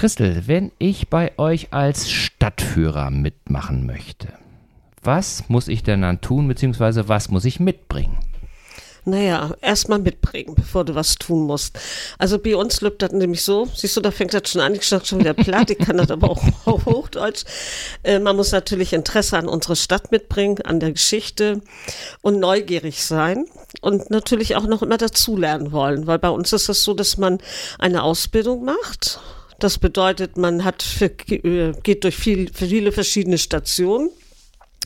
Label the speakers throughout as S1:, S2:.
S1: Christel, wenn ich bei euch als Stadtführer mitmachen möchte, was muss ich denn dann tun, beziehungsweise was muss ich mitbringen?
S2: Naja, erstmal mitbringen, bevor du was tun musst. Also bei uns läuft das nämlich so, siehst du, da fängt das schon an, ich sage schon wieder platt, ich kann das aber auch auf Hochdeutsch. Äh, man muss natürlich Interesse an unserer Stadt mitbringen, an der Geschichte und neugierig sein und natürlich auch noch immer dazulernen wollen, weil bei uns ist es so, dass man eine Ausbildung macht. Das bedeutet, man hat für, äh, geht durch viel, viele verschiedene Stationen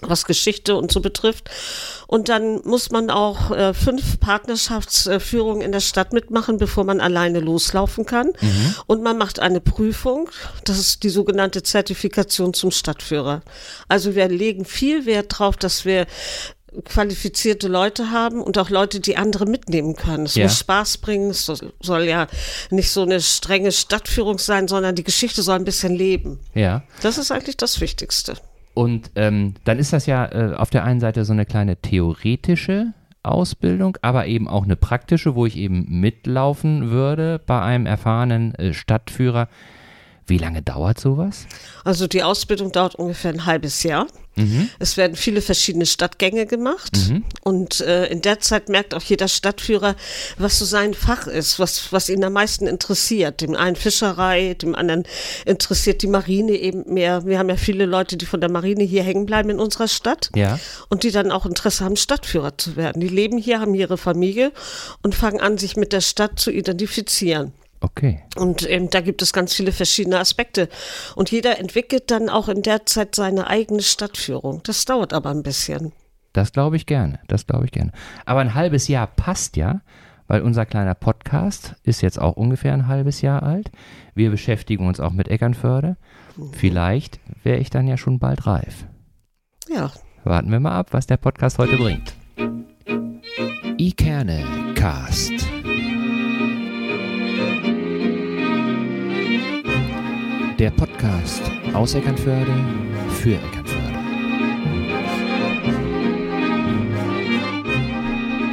S2: was Geschichte und so betrifft. Und dann muss man auch äh, fünf Partnerschaftsführungen in der Stadt mitmachen, bevor man alleine loslaufen kann. Mhm. Und man macht eine Prüfung, das ist die sogenannte Zertifikation zum Stadtführer. Also wir legen viel Wert darauf, dass wir qualifizierte Leute haben und auch Leute, die andere mitnehmen können. Es ja. muss Spaß bringen, es soll ja nicht so eine strenge Stadtführung sein, sondern die Geschichte soll ein bisschen leben.
S1: Ja.
S2: Das ist eigentlich das Wichtigste.
S1: Und ähm, dann ist das ja äh, auf der einen Seite so eine kleine theoretische Ausbildung, aber eben auch eine praktische, wo ich eben mitlaufen würde bei einem erfahrenen äh, Stadtführer. Wie lange dauert sowas?
S2: Also die Ausbildung dauert ungefähr ein halbes Jahr. Mhm. Es werden viele verschiedene Stadtgänge gemacht mhm. und äh, in der Zeit merkt auch jeder Stadtführer, was so sein Fach ist, was, was ihn am meisten interessiert. Dem einen Fischerei, dem anderen interessiert die Marine eben mehr. Wir haben ja viele Leute, die von der Marine hier hängen bleiben in unserer Stadt
S1: ja.
S2: und die dann auch Interesse haben, Stadtführer zu werden. Die leben hier, haben ihre Familie und fangen an, sich mit der Stadt zu identifizieren.
S1: Okay.
S2: Und ähm, da gibt es ganz viele verschiedene Aspekte. Und jeder entwickelt dann auch in der Zeit seine eigene Stadtführung. Das dauert aber ein bisschen.
S1: Das glaube ich gerne. Das glaube ich gerne. Aber ein halbes Jahr passt ja, weil unser kleiner Podcast ist jetzt auch ungefähr ein halbes Jahr alt. Wir beschäftigen uns auch mit Eckernförde. Mhm. Vielleicht wäre ich dann ja schon bald reif.
S2: Ja.
S1: Warten wir mal ab, was der Podcast heute bringt. Ikerne Cast. Der Podcast aus Eckernförde für Eckernförde.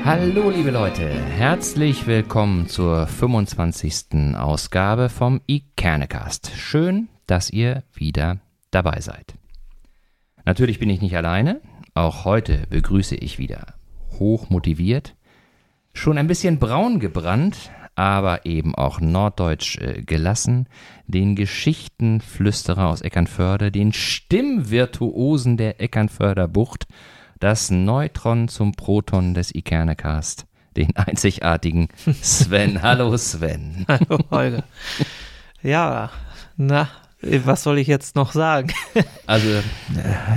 S1: Hallo liebe Leute, herzlich willkommen zur 25. Ausgabe vom Ikernecast. Schön, dass ihr wieder dabei seid. Natürlich bin ich nicht alleine, auch heute begrüße ich wieder hoch motiviert, schon ein bisschen braun gebrannt, aber eben auch norddeutsch äh, gelassen, den Geschichtenflüsterer aus Eckernförde, den Stimmvirtuosen der Eckernförder Bucht, das Neutron zum Proton des Ikernecast, den einzigartigen Sven. Hallo Sven.
S3: Hallo Holger. Ja, na, was soll ich jetzt noch sagen?
S1: also,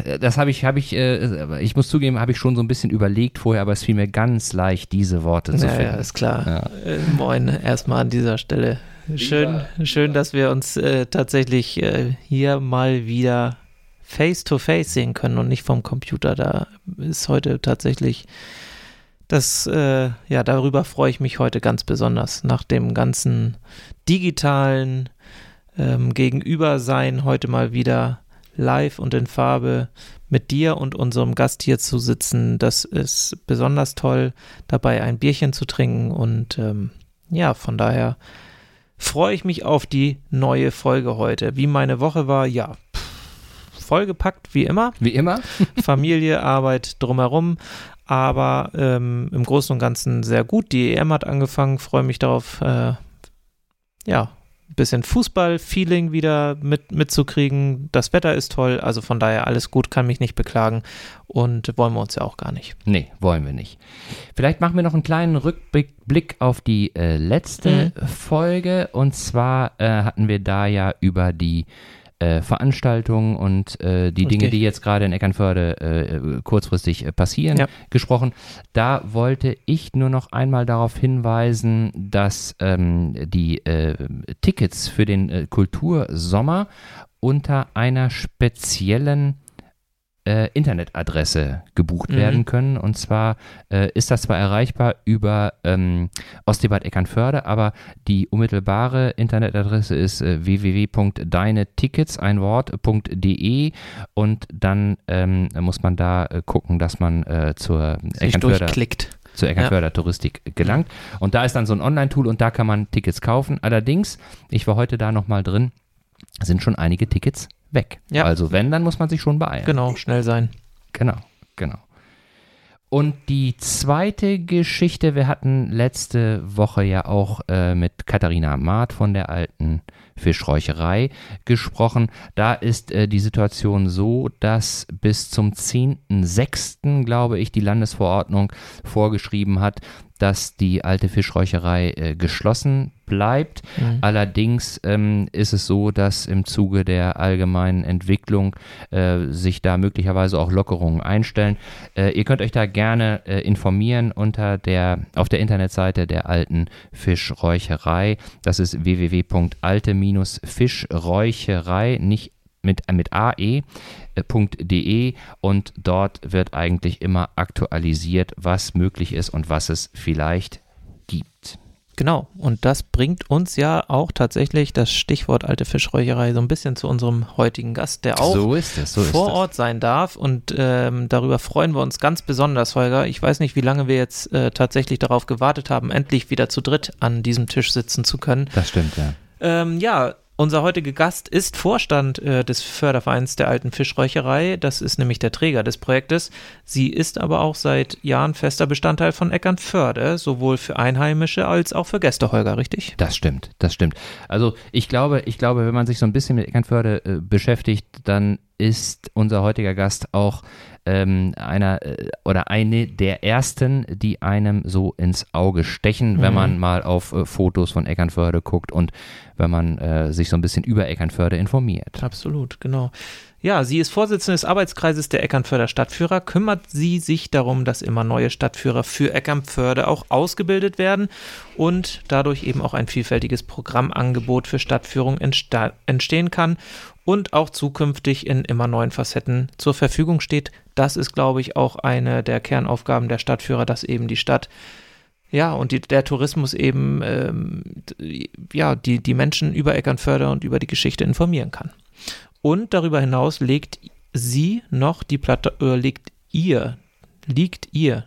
S1: äh, das habe ich, habe ich, äh, ich muss zugeben, habe ich schon so ein bisschen überlegt vorher, aber es fiel mir ganz leicht, diese Worte zu
S3: ja,
S1: finden.
S3: Ja, ist klar. Ja. Äh, moin, erstmal an dieser Stelle. Schön, schön, dass wir uns äh, tatsächlich äh, hier mal wieder face to face sehen können und nicht vom Computer. Da ist heute tatsächlich das, äh, ja, darüber freue ich mich heute ganz besonders. Nach dem ganzen digitalen ähm, gegenüber sein, heute mal wieder live und in Farbe mit dir und unserem Gast hier zu sitzen. Das ist besonders toll, dabei ein Bierchen zu trinken und ähm, ja, von daher freue ich mich auf die neue Folge heute. Wie meine Woche war, ja, vollgepackt wie immer.
S1: Wie immer.
S3: Familie, Arbeit drumherum, aber ähm, im Großen und Ganzen sehr gut. Die EM hat angefangen, freue mich darauf, äh, ja, bisschen Fußball-Feeling wieder mit, mitzukriegen. Das Wetter ist toll, also von daher alles gut, kann mich nicht beklagen und wollen wir uns ja auch gar nicht.
S1: Nee, wollen wir nicht. Vielleicht machen wir noch einen kleinen Rückblick auf die äh, letzte mhm. Folge und zwar äh, hatten wir da ja über die äh, Veranstaltungen und äh, die okay. Dinge, die jetzt gerade in Eckernförde äh, kurzfristig äh, passieren, ja. gesprochen. Da wollte ich nur noch einmal darauf hinweisen, dass ähm, die äh, Tickets für den äh, Kultursommer unter einer speziellen äh, Internetadresse gebucht mhm. werden können. Und zwar äh, ist das zwar erreichbar über ähm, Ostebad Eckernförde, aber die unmittelbare Internetadresse ist äh, www.deinetickets, ein Wort.de und dann ähm, muss man da äh, gucken, dass man äh, zur
S3: Eckernförder durchklickt
S1: zur Eckernförder ja. Touristik gelangt. Und da ist dann so ein Online-Tool und da kann man Tickets kaufen. Allerdings, ich war heute da nochmal drin, sind schon einige Tickets weg.
S3: Ja.
S1: Also wenn, dann muss man sich schon beeilen.
S3: Genau, schnell sein.
S1: Genau, genau. Und die zweite Geschichte, wir hatten letzte Woche ja auch äh, mit Katharina Maat von der alten Fischräucherei gesprochen. Da ist äh, die Situation so, dass bis zum 10.06., glaube ich, die Landesverordnung vorgeschrieben hat, dass die alte Fischräucherei äh, geschlossen bleibt.
S3: Mhm.
S1: Allerdings ähm, ist es so, dass im Zuge der allgemeinen Entwicklung äh, sich da möglicherweise auch Lockerungen einstellen. Äh, ihr könnt euch da gerne äh, informieren unter der auf der Internetseite der alten Fischräucherei. Das ist www.alte-fischräucherei, nicht mit, mit ae.de äh, und dort wird eigentlich immer aktualisiert, was möglich ist und was es vielleicht gibt.
S3: Genau, und das bringt uns ja auch tatsächlich das Stichwort alte Fischräucherei so ein bisschen zu unserem heutigen Gast, der auch
S1: so es, so
S3: vor. Ort sein darf. Und ähm, darüber freuen wir uns ganz besonders, Holger. Ich weiß nicht, wie lange wir jetzt äh, tatsächlich darauf gewartet haben, endlich wieder zu dritt an diesem Tisch sitzen zu können.
S1: Das stimmt, ja.
S3: Ähm, ja, unser heutiger Gast ist Vorstand äh, des Fördervereins der alten Fischräucherei. Das ist nämlich der Träger des Projektes. Sie ist aber auch seit Jahren fester Bestandteil von Eckernförde, sowohl für Einheimische als auch für Gäste, Holger, richtig?
S1: Das stimmt, das stimmt. Also ich glaube, ich glaube, wenn man sich so ein bisschen mit Eckernförde äh, beschäftigt, dann ist unser heutiger Gast auch ähm, einer äh, oder eine der ersten, die einem so ins Auge stechen, wenn
S3: Mhm.
S1: man mal auf äh, Fotos von Eckernförde guckt und wenn man äh, sich so ein bisschen über Eckernförde informiert.
S3: Absolut, genau. Ja, sie ist Vorsitzende des Arbeitskreises der Eckernförder Stadtführer. Kümmert sie sich darum, dass immer neue Stadtführer für Eckernförde auch ausgebildet werden und dadurch eben auch ein vielfältiges Programmangebot für Stadtführung entstehen kann und auch zukünftig in immer neuen Facetten zur Verfügung steht. Das ist, glaube ich, auch eine der Kernaufgaben der Stadtführer, dass eben die Stadt ja, und die, der Tourismus eben ähm, ja, die, die Menschen über Eckernförde und über die Geschichte informieren kann. Und darüber hinaus legt sie noch die Platte, äh, legt ihr, liegt ihr,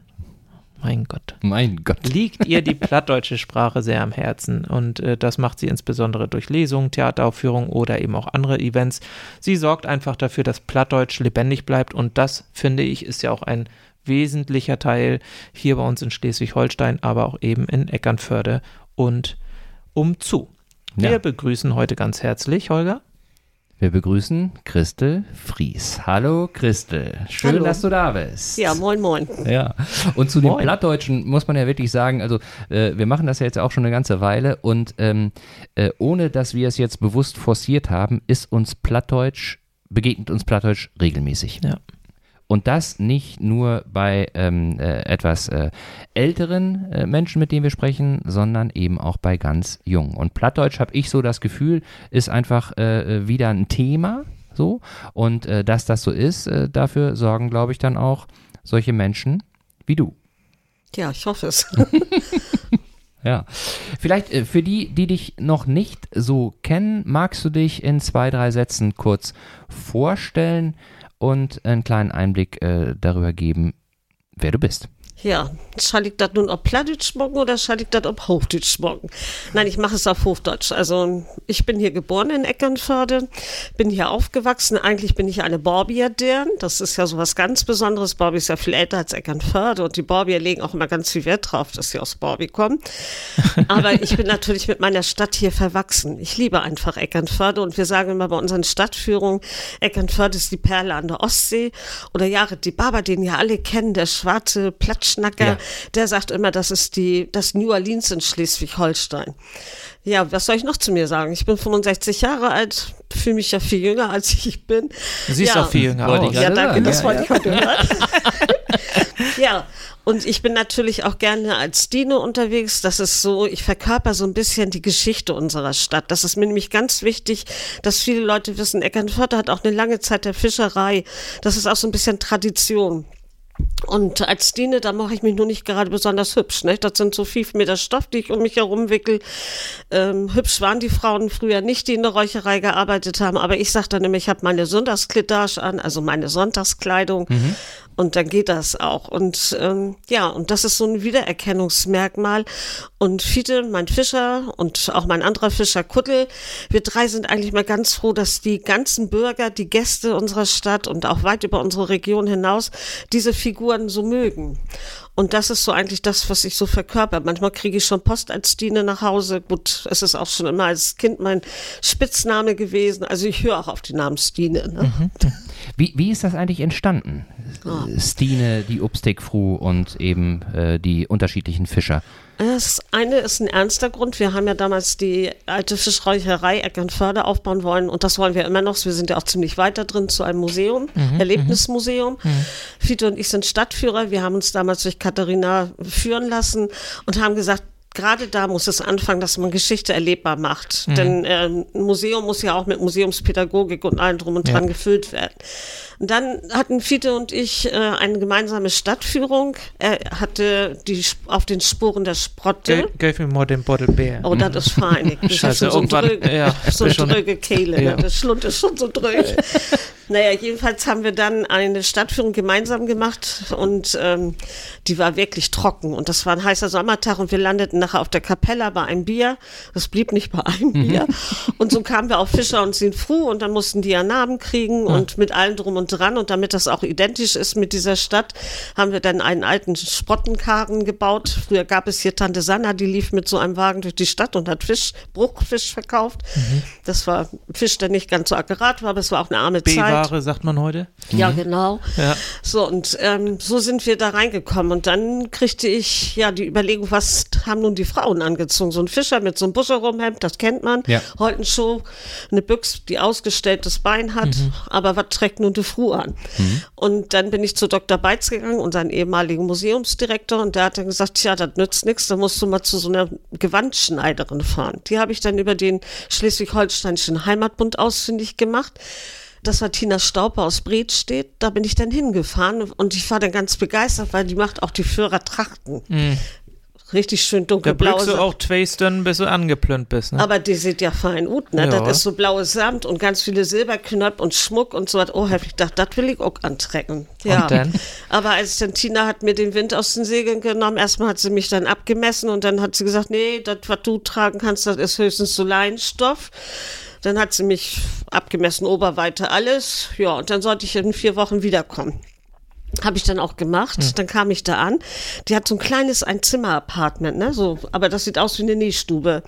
S3: mein Gott,
S1: Mein Gott.
S3: liegt ihr die plattdeutsche Sprache sehr am Herzen und äh, das macht sie insbesondere durch Lesungen, Theateraufführungen oder eben auch andere Events. Sie sorgt einfach dafür, dass Plattdeutsch lebendig bleibt und das, finde ich, ist ja auch ein wesentlicher Teil hier bei uns in Schleswig-Holstein, aber auch eben in Eckernförde und umzu. Wir
S1: Ja.
S3: begrüßen heute ganz herzlich, Holger.
S1: Wir begrüßen Christel Fries. Hallo Christel, schön,
S2: Hallo.
S1: dass du da bist.
S2: Ja, moin, moin.
S1: Ja, und zu den
S3: Moin.
S1: Plattdeutschen muss man ja wirklich sagen, also äh, wir machen das ja jetzt auch schon eine ganze Weile und ähm, äh, ohne dass wir es jetzt bewusst forciert haben, ist uns Plattdeutsch, begegnet uns Plattdeutsch regelmäßig.
S3: Ja.
S1: Und das nicht nur bei ähm, äh, etwas äh, älteren äh, Menschen, mit denen wir sprechen, sondern eben auch bei ganz jungen. Und Plattdeutsch habe ich so das Gefühl, ist einfach äh, wieder ein Thema. So. Und äh, dass das so ist, äh, dafür sorgen, glaube ich, dann auch solche Menschen wie du.
S2: Ja, ich hoffe es.
S1: Ja. Vielleicht äh, für die, die dich noch nicht so kennen, magst du dich in zwei, drei Sätzen kurz vorstellen und einen kleinen Einblick äh, darüber geben, wer du bist.
S2: Ja, soll ich das nun auf Plattdeutsch morgen oder soll ich das auf Hochdeutsch morgen? Nein, ich mache es auf Hochdeutsch. Also ich bin hier geboren in Eckernförde, bin hier aufgewachsen. Eigentlich bin ich eine Borbier deren. Das ist ja so was ganz Besonderes. Borbi ist ja viel älter als Eckernförde und die Borbier legen auch immer ganz viel Wert drauf, dass sie aus Borbi kommen. Aber ich bin natürlich mit meiner Stadt hier verwachsen. Ich liebe einfach Eckernförde und wir sagen immer bei unseren Stadtführungen, Eckernförde ist die Perle an der Ostsee. Oder Jared die Barber, den ja alle kennen, der schwarze Platschnacker,
S1: Ja.
S2: der sagt immer, das ist die, das New Orleans in Schleswig-Holstein. Ja, was soll ich noch zu mir sagen? Ich bin 65 Jahre alt, fühle mich ja viel jünger, als ich bin.
S3: Du siehst
S2: ja.
S3: auch viel jünger aus.
S1: ich
S2: Ja, danke, das
S1: ja,
S2: wollte
S1: ja.
S2: ich heute hören. ja, und ich bin natürlich auch gerne als Dino unterwegs. Das ist so, ich verkörper so ein bisschen die Geschichte unserer Stadt. Das ist mir nämlich ganz wichtig, dass viele Leute wissen, Eckernförde hat auch eine lange Zeit der Fischerei. Das ist auch so ein bisschen Tradition. Und als Stine, da mache ich mich nur nicht gerade besonders hübsch. Ne? Das sind so viel Meter Stoff, die ich um mich herum wickel. Ähm, hübsch waren die Frauen früher nicht, die in der Räucherei gearbeitet haben. Aber ich sagte nämlich, ich habe meine Sonntagskleidage an, also meine Sonntagskleidung. Mhm. Und dann geht das auch. Und ähm, ja, und das ist so ein Wiedererkennungsmerkmal. Und Fiete, mein Fischer und auch mein anderer Fischer Kuttel, wir drei sind eigentlich mal ganz froh, dass die ganzen Bürger, die Gäste unserer Stadt und auch weit über unsere Region hinaus diese Figuren so mögen. Und das ist so eigentlich das, was ich so verkörper. Manchmal kriege ich schon Post als Stine nach Hause. Gut, es ist auch schon immer als Kind mein Spitzname gewesen. Also ich höre auch auf den Namen Stine. Ne? Mhm.
S1: Wie, wie ist das eigentlich entstanden? Oh. Stine, die Upstegfru und eben äh, die unterschiedlichen Fischer.
S2: Das eine ist ein ernster Grund. Wir haben ja damals die alte Fischräucherei Eckernförde aufbauen wollen und das wollen wir immer noch. Wir sind ja auch ziemlich weiter drin zu einem Museum, mhm, Erlebnismuseum. Mhm. Fiete und ich sind Stadtführer. Wir haben uns damals durch Katharina führen lassen und haben gesagt, gerade da muss es anfangen, dass man Geschichte erlebbar macht. Mhm. Denn äh, ein Museum muss ja auch mit Museumspädagogik und allem drum und dran ja. gefüllt werden. Und dann hatten Fiete und ich äh, eine gemeinsame Stadtführung. Er hatte die auf den Spuren der Sprotte.
S3: Gave me more than bottle beer.
S2: Oh, das ist fein. Das Scheiße, ist so dröge, ja, so dröge Kehle. Ja. Ne? Das Schlund ist schon so dröge. Naja, jedenfalls haben wir dann eine Stadtführung gemeinsam gemacht und ähm, die war wirklich trocken. Und das war ein heißer Sommertag und wir landeten nachher auf der Kapella bei einem Bier. Das blieb nicht bei einem mhm. Bier. Und so kamen wir auf Fischer und Sinfru und dann mussten die ja Namen kriegen mhm. und mit allem drum und dran. Und damit das auch identisch ist mit dieser Stadt, haben wir dann einen alten Sprottenkarren gebaut. Früher gab es hier Tante Sanna, die lief mit so einem Wagen durch die Stadt und hat Fisch, Bruchfisch verkauft. Mhm. Das war Fisch, der nicht ganz so akkurat war, aber es war auch eine arme Zeit.
S3: Ware, sagt man heute.
S2: Ja, mhm. genau. Ja. So, und ähm, so sind wir da reingekommen. Und dann kriegte ich ja die Überlegung, was haben nun die Frauen angezogen? So ein Fischer mit so einem Buscherumhemd, das kennt man. Ja. Heute Show, eine Büchse, die ausgestelltes Bein hat. Mhm. Aber was trägt nun die Frau an? Mhm. Und dann bin ich zu Dr. Beitz gegangen, unseren ehemaligen Museumsdirektor, und der hat dann gesagt, tja, das nützt nichts, da musst du mal zu so einer Gewandschneiderin fahren. Die habe ich dann über den Schleswig-Holsteinischen Heimatbund ausfindig gemacht das war Tina Stauper aus Bredstedt. Da bin ich dann hingefahren und ich war dann ganz begeistert, weil die macht auch die Führertrachten. Mhm. Richtig schön dunkelblau.
S3: Da du auch Twastern, bis du angeplönt bist. Ne?
S2: Aber die sieht ja fein gut, ne? Ja. Das ist so blaues Samt und ganz viele Silberknöpfe und Schmuck und so was. Oh, hab ich gedacht, das will ich auch antrecken. Ja. Und dann? Aber als dann Tina hat mir den Wind aus den Segeln genommen, erstmal hat sie mich dann abgemessen und dann hat sie gesagt, nee, das, was du tragen kannst, das ist höchstens so Leinstoff. Dann hat sie mich abgemessen, Oberweite, alles. Ja, und dann sollte ich in vier Wochen wiederkommen. Habe ich dann auch gemacht. Hm. Dann kam ich da an. Die hat so ein kleines Ein-Zimmer-Apartment, ne? So, aber das sieht aus wie eine Nähstube.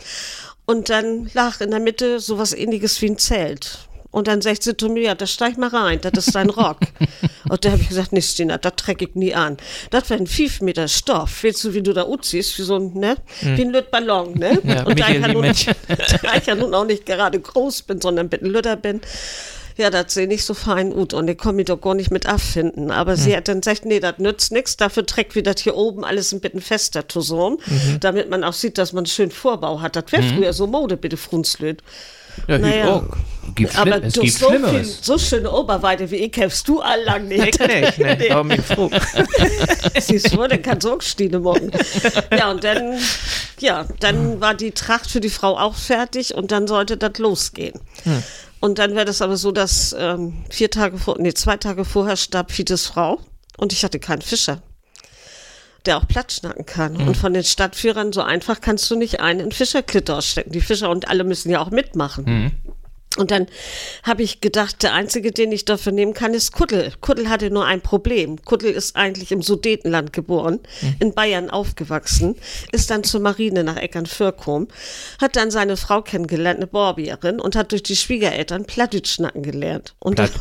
S2: Und dann lag in der Mitte sowas ähnliches wie ein Zelt. Und dann sagt sie zu mir, ja, das steig mal rein, das ist dein Rock. und da habe ich gesagt, nee, Stina, das träg ich nie an. Das wäre ein 5 Meter Stoff. Willst du, wie du da utziehst, wie so ein, ne, mhm. wie ein Lütballon, ne? Ja, und da ich, ja nun, da ich ja nun auch nicht gerade groß bin, sondern ein bisschen Lütter bin, ja, das sehe nicht so fein gut und ich komme mich doch gar nicht mit abfinden. Aber mhm. sie hat dann gesagt, nee, das nützt nichts, dafür trägt wie das hier oben alles ein bisschen fester zusammen, mhm. damit man auch sieht, dass man einen schönen Vorbau hat. Das wäre mhm. früher so Mode, bitte Frunzlöd.
S1: Ja, naja. auch. Gibt aber es gibt
S2: so Viel, so schöne Oberweite wie ich kämpfst du allang nicht.
S3: Nee, nee, nee. Aber mich froh.
S2: Siehst du, dann kannst du auch Stine morgen. Ja, und dann, ja, dann war die Tracht für die Frau auch fertig und dann sollte das losgehen. Hm. Und dann wäre das aber so, dass ähm, vier Tage vor, nee, zwei Tage vorher starb Fites Frau und ich hatte keinen Fischer der auch Platschnacken kann. Mhm. Und von den Stadtführern so einfach kannst du nicht einen in Fischerklitter ausstecken. Die Fischer und alle müssen ja auch mitmachen. Mhm. Und dann habe ich gedacht, der einzige, den ich dafür nehmen kann, ist Kuddel. Kuddel hatte nur ein Problem. Kuddel ist eigentlich im Sudetenland geboren, mhm. in Bayern aufgewachsen, ist dann zur Marine nach Eckernförkom, hat dann seine Frau kennengelernt, eine Borbierin, und hat durch die Schwiegereltern Plattdeutschnacken gelernt. Und
S1: Platt,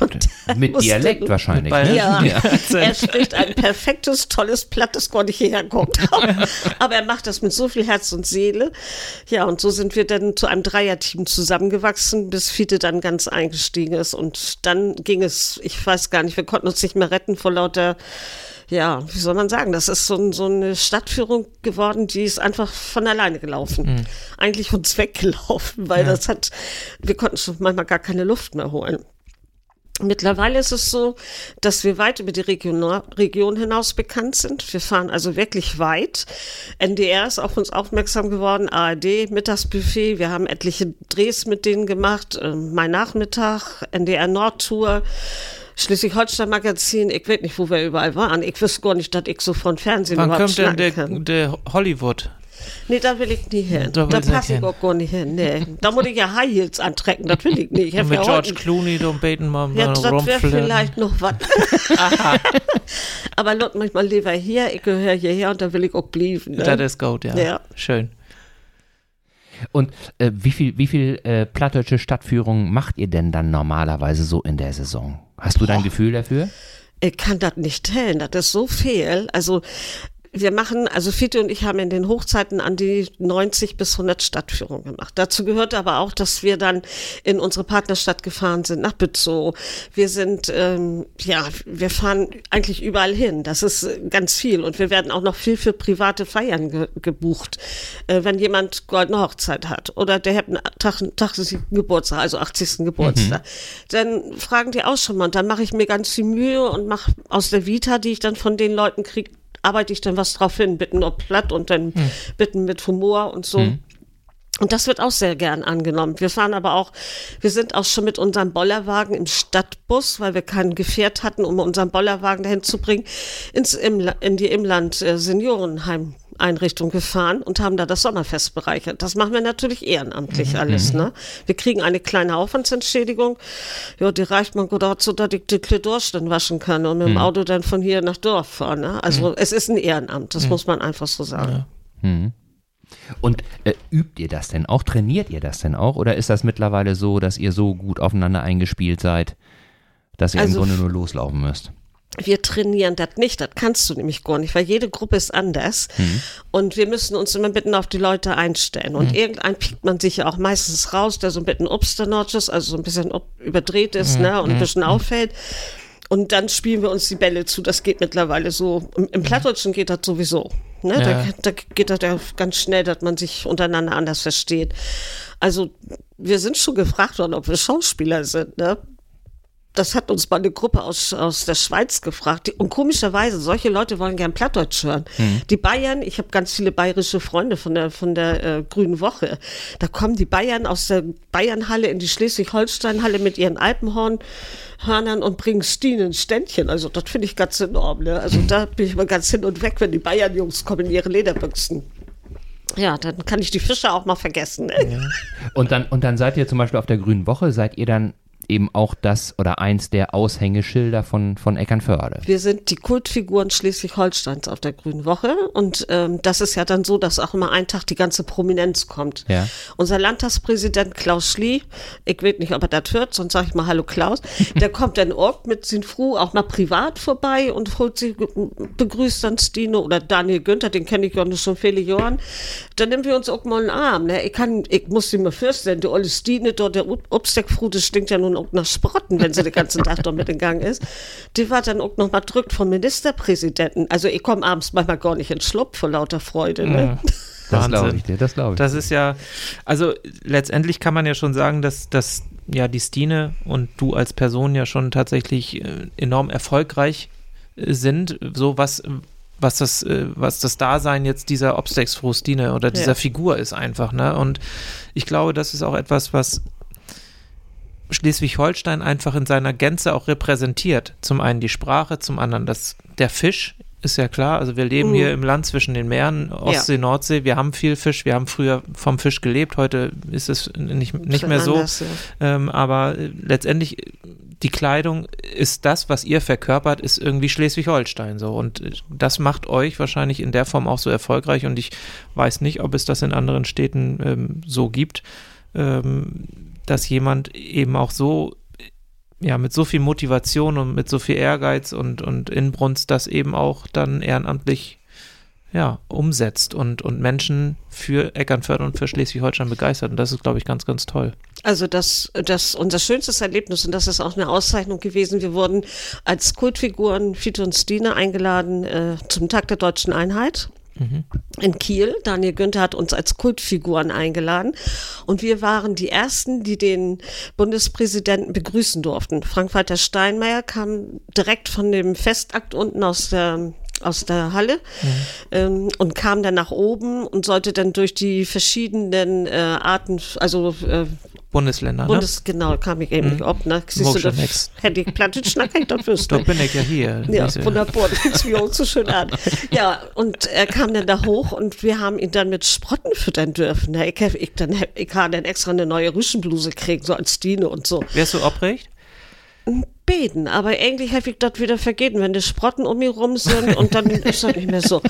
S1: dann, mit Dialekt dann, wahrscheinlich.
S2: Ne? Ja, ja, er spricht ein perfektes, tolles Platt, das gar nicht hierher kommt. Aber er macht das mit so viel Herz und Seele. Ja, und so sind wir dann zu einem Dreierteam zusammengewachsen, bis Fiete dann ganz eingestiegen ist. Und dann ging es, ich weiß gar nicht, wir konnten uns nicht mehr retten vor lauter, ja, wie soll man sagen, das ist so, so eine Stadtführung geworden, die ist einfach von alleine gelaufen. Mhm. Eigentlich uns weggelaufen, weil ja. das hat, wir konnten schon manchmal gar keine Luft mehr holen. Mittlerweile ist es so, dass wir weit über die Region, Region hinaus bekannt sind. Wir fahren also wirklich weit. NDR ist auf uns aufmerksam geworden, ARD, Mittagsbuffet. Wir haben etliche Drehs mit denen gemacht. Ähm, mein Nachmittag, NDR Nordtour. Schleswig-Holstein Magazin, ich weiß nicht, wo wir überall waren. Ich wüsste gar nicht, dass ich so von Fernsehen
S3: Wann
S2: überhaupt
S3: kommt denn der, der Hollywood?
S2: Nee, da will ich nie hin.
S3: Da
S2: Da, passe ich
S3: nicht
S2: auch gar nicht hin. Nee. Da muss ich ja High Heels antrecken, das will ich nicht. Ich
S3: mit
S2: ja
S3: George Clooney, Don Baten mal
S2: Ja,
S3: mal
S2: das wäre vielleicht noch was. Aber Lot manchmal lieber hier, ich gehöre hierher und da will ich auch bleiben. Ne?
S3: Das ist gut, ja.
S2: Ja.
S3: Schön.
S1: Und äh, wie viel, wie viel äh, plattdeutsche Stadtführungen macht ihr denn dann normalerweise so in der Saison? Hast du da ein Gefühl dafür?
S2: Ich kann das nicht tellen, das ist so viel. Also wir machen, also Fiete und ich haben in den Hochzeiten an die 90 bis 100 Stadtführungen gemacht. Dazu gehört aber auch, dass wir dann in unsere Partnerstadt gefahren sind, nach Bützow. Wir sind, ähm, ja, wir fahren eigentlich überall hin. Das ist ganz viel. Und wir werden auch noch viel für private Feiern ge gebucht. Äh, wenn jemand goldene Hochzeit hat oder der hat einen Tag, Tag Geburtstag, also 80. Geburtstag, dann fragen die auch schon mal. Und dann mache ich mir ganz viel Mühe und mache aus der Vita, die ich dann von den Leuten kriege, arbeite ich dann was drauf hin, bitten ob platt und dann bitten mit Humor und so. Und das wird auch sehr gern angenommen. Wir fahren aber auch, wir sind auch schon mit unserem Bollerwagen im Stadtbus, weil wir kein Gefährt hatten, um unseren Bollerwagen dahin zu bringen, ins Imla in die Imland äh, Seniorenheim. Einrichtung gefahren und haben da das Sommerfest bereichert. Das machen wir natürlich ehrenamtlich alles. Ne? Wir kriegen eine kleine Aufwandsentschädigung. Ja, die reicht man gut dazu, dass ich die Klidorsch dann waschen kann und mit dem Auto dann von hier nach Dorf fahren. Ne? Also es ist ein Ehrenamt, das muss man einfach so sagen.
S1: Und äh, übt ihr das denn auch? Trainiert ihr das denn auch? Oder ist das mittlerweile so, dass ihr so gut aufeinander eingespielt seid, dass ihr
S2: Also
S1: im Grunde nur loslaufen müsst?
S2: Wir trainieren das nicht, das kannst du nämlich gar nicht, weil jede Gruppe ist anders. Und wir müssen uns immer bitten auf die Leute einstellen. Und irgendein piekt man sich ja auch meistens raus, der so ein bisschen obsternotsch ist, also so ein bisschen überdreht ist ne, und ein bisschen auffällt. Und dann spielen wir uns die Bälle zu, das geht mittlerweile so, im, im Plattdeutschen geht das sowieso, ne, da,
S3: Ja.
S2: da geht das ja ganz schnell, dass man sich untereinander anders versteht. Also wir sind schon gefragt worden, ob wir Schauspieler sind, ne? Das hat uns mal eine Gruppe aus, aus der Schweiz gefragt. Und komischerweise, solche Leute wollen gern Plattdeutsch hören. Die Bayern, ich habe ganz viele bayerische Freunde von der, von der äh, Grünen Woche. Da kommen die Bayern aus der Bayernhalle in die Schleswig-Holstein-Halle mit ihren Alpenhornhörnern und bringen Stine ein Ständchen. Also das finde ich ganz enorm. Ne? Also da bin ich mal ganz hin und weg, wenn die Bayern-Jungs kommen in ihre Lederbüchsen. Ja, dann kann ich die Fische auch mal vergessen. Ne?
S1: Und dann, und dann seid ihr zum Beispiel auf der Grünen Woche, seid ihr dann eben auch das oder eins der Aushängeschilder von, von Eckernförde.
S2: Wir sind die Kultfiguren Schleswig-Holsteins auf der Grünen Woche und ähm, das ist ja dann so, dass auch immer ein Tag die ganze Prominenz kommt.
S1: Ja.
S2: Unser Landtagspräsident Klaus Schlie, ich weiß nicht, ob er das hört, sonst sage ich mal Hallo Klaus, der kommt dann auch mit Fru auch mal privat vorbei und holt sie, begrüßt dann Stine oder Daniel Günther, den kenne ich ja schon viele Jahre. Dann nehmen wir uns auch mal einen Arm. Ne? Ich, kann, ich muss sie mir vorstellen, die olle Stine dort, der Obsteckkfru, das stinkt ja nun auch nach Sprotten, wenn sie den ganzen Tag dort mit in Gang ist. Die war dann auch noch mal drückt vom Ministerpräsidenten. Also ich komme abends manchmal gar nicht in Schlupf vor lauter Freude. Ne?
S1: Das
S3: Wahnsinn.
S1: glaube ich dir, das glaube ich.
S3: Das ist ja, also letztendlich kann man ja schon sagen, dass, dass ja die Stine und du als Person ja schon tatsächlich äh, enorm erfolgreich äh, sind, so was was das äh, was das Dasein jetzt dieser Obstex-Frau Stine oder dieser
S2: Ja.
S3: Figur ist einfach, ne? Und ich glaube, das ist auch etwas, was Schleswig-Holstein einfach in seiner Gänze auch repräsentiert. Zum einen die Sprache, zum anderen das, der Fisch, ist ja klar. Also wir leben
S2: Mhm.
S3: hier im Land zwischen den Meeren, Ostsee, Nordsee. Wir haben viel Fisch, wir haben früher vom Fisch gelebt. Heute ist es nicht, nicht mehr so.
S2: Anders, ja.
S3: Ähm, aber äh, letztendlich, die Kleidung ist das, was ihr verkörpert, ist irgendwie Schleswig-Holstein so. Und äh, das macht euch wahrscheinlich in der Form auch so erfolgreich. Und ich weiß nicht, ob es das in anderen Städten ähm, so gibt, ähm, dass jemand eben auch so, ja, mit so viel Motivation und mit so viel Ehrgeiz und, und Inbrunst das eben auch dann ehrenamtlich ja, umsetzt und, und Menschen für Eckernförde und für Schleswig-Holstein begeistert. Und das ist, glaube ich, ganz, ganz toll.
S2: Also das, das unser schönstes Erlebnis und das ist auch eine Auszeichnung gewesen. Wir wurden als Kultfiguren Fiete und Stine eingeladen äh, zum Tag der deutschen Einheit. In Kiel. Daniel Günther hat uns als Kultfiguren eingeladen und wir waren die Ersten, die den Bundespräsidenten begrüßen durften. Frank-Walter Steinmeier kam direkt von dem Festakt unten aus der aus der Halle mhm. ähm, und kam dann nach oben und sollte dann durch die verschiedenen äh, Arten, also äh,
S3: Bundesländer, ne?
S2: Bundes, genau, kam ich eben nicht ob, ne? Siehst du, das hätte ich platte schnacken, dann wüsste
S3: Doch bin ich ja hier.
S2: Ja, wunderbar, das mich auch so schön an. Ja, und er kam dann da hoch und wir haben ihn dann mit Sprotten füttern dürfen. Ne? Ich, ich, dann, ich habe dann extra eine neue Rüschenbluse gekriegt, so als Dine und so.
S3: Wärst du obrecht?
S2: Beten, aber eigentlich habe ich das wieder vergessen, wenn die Sprotten um mich rum sind und dann ist das nicht mehr so.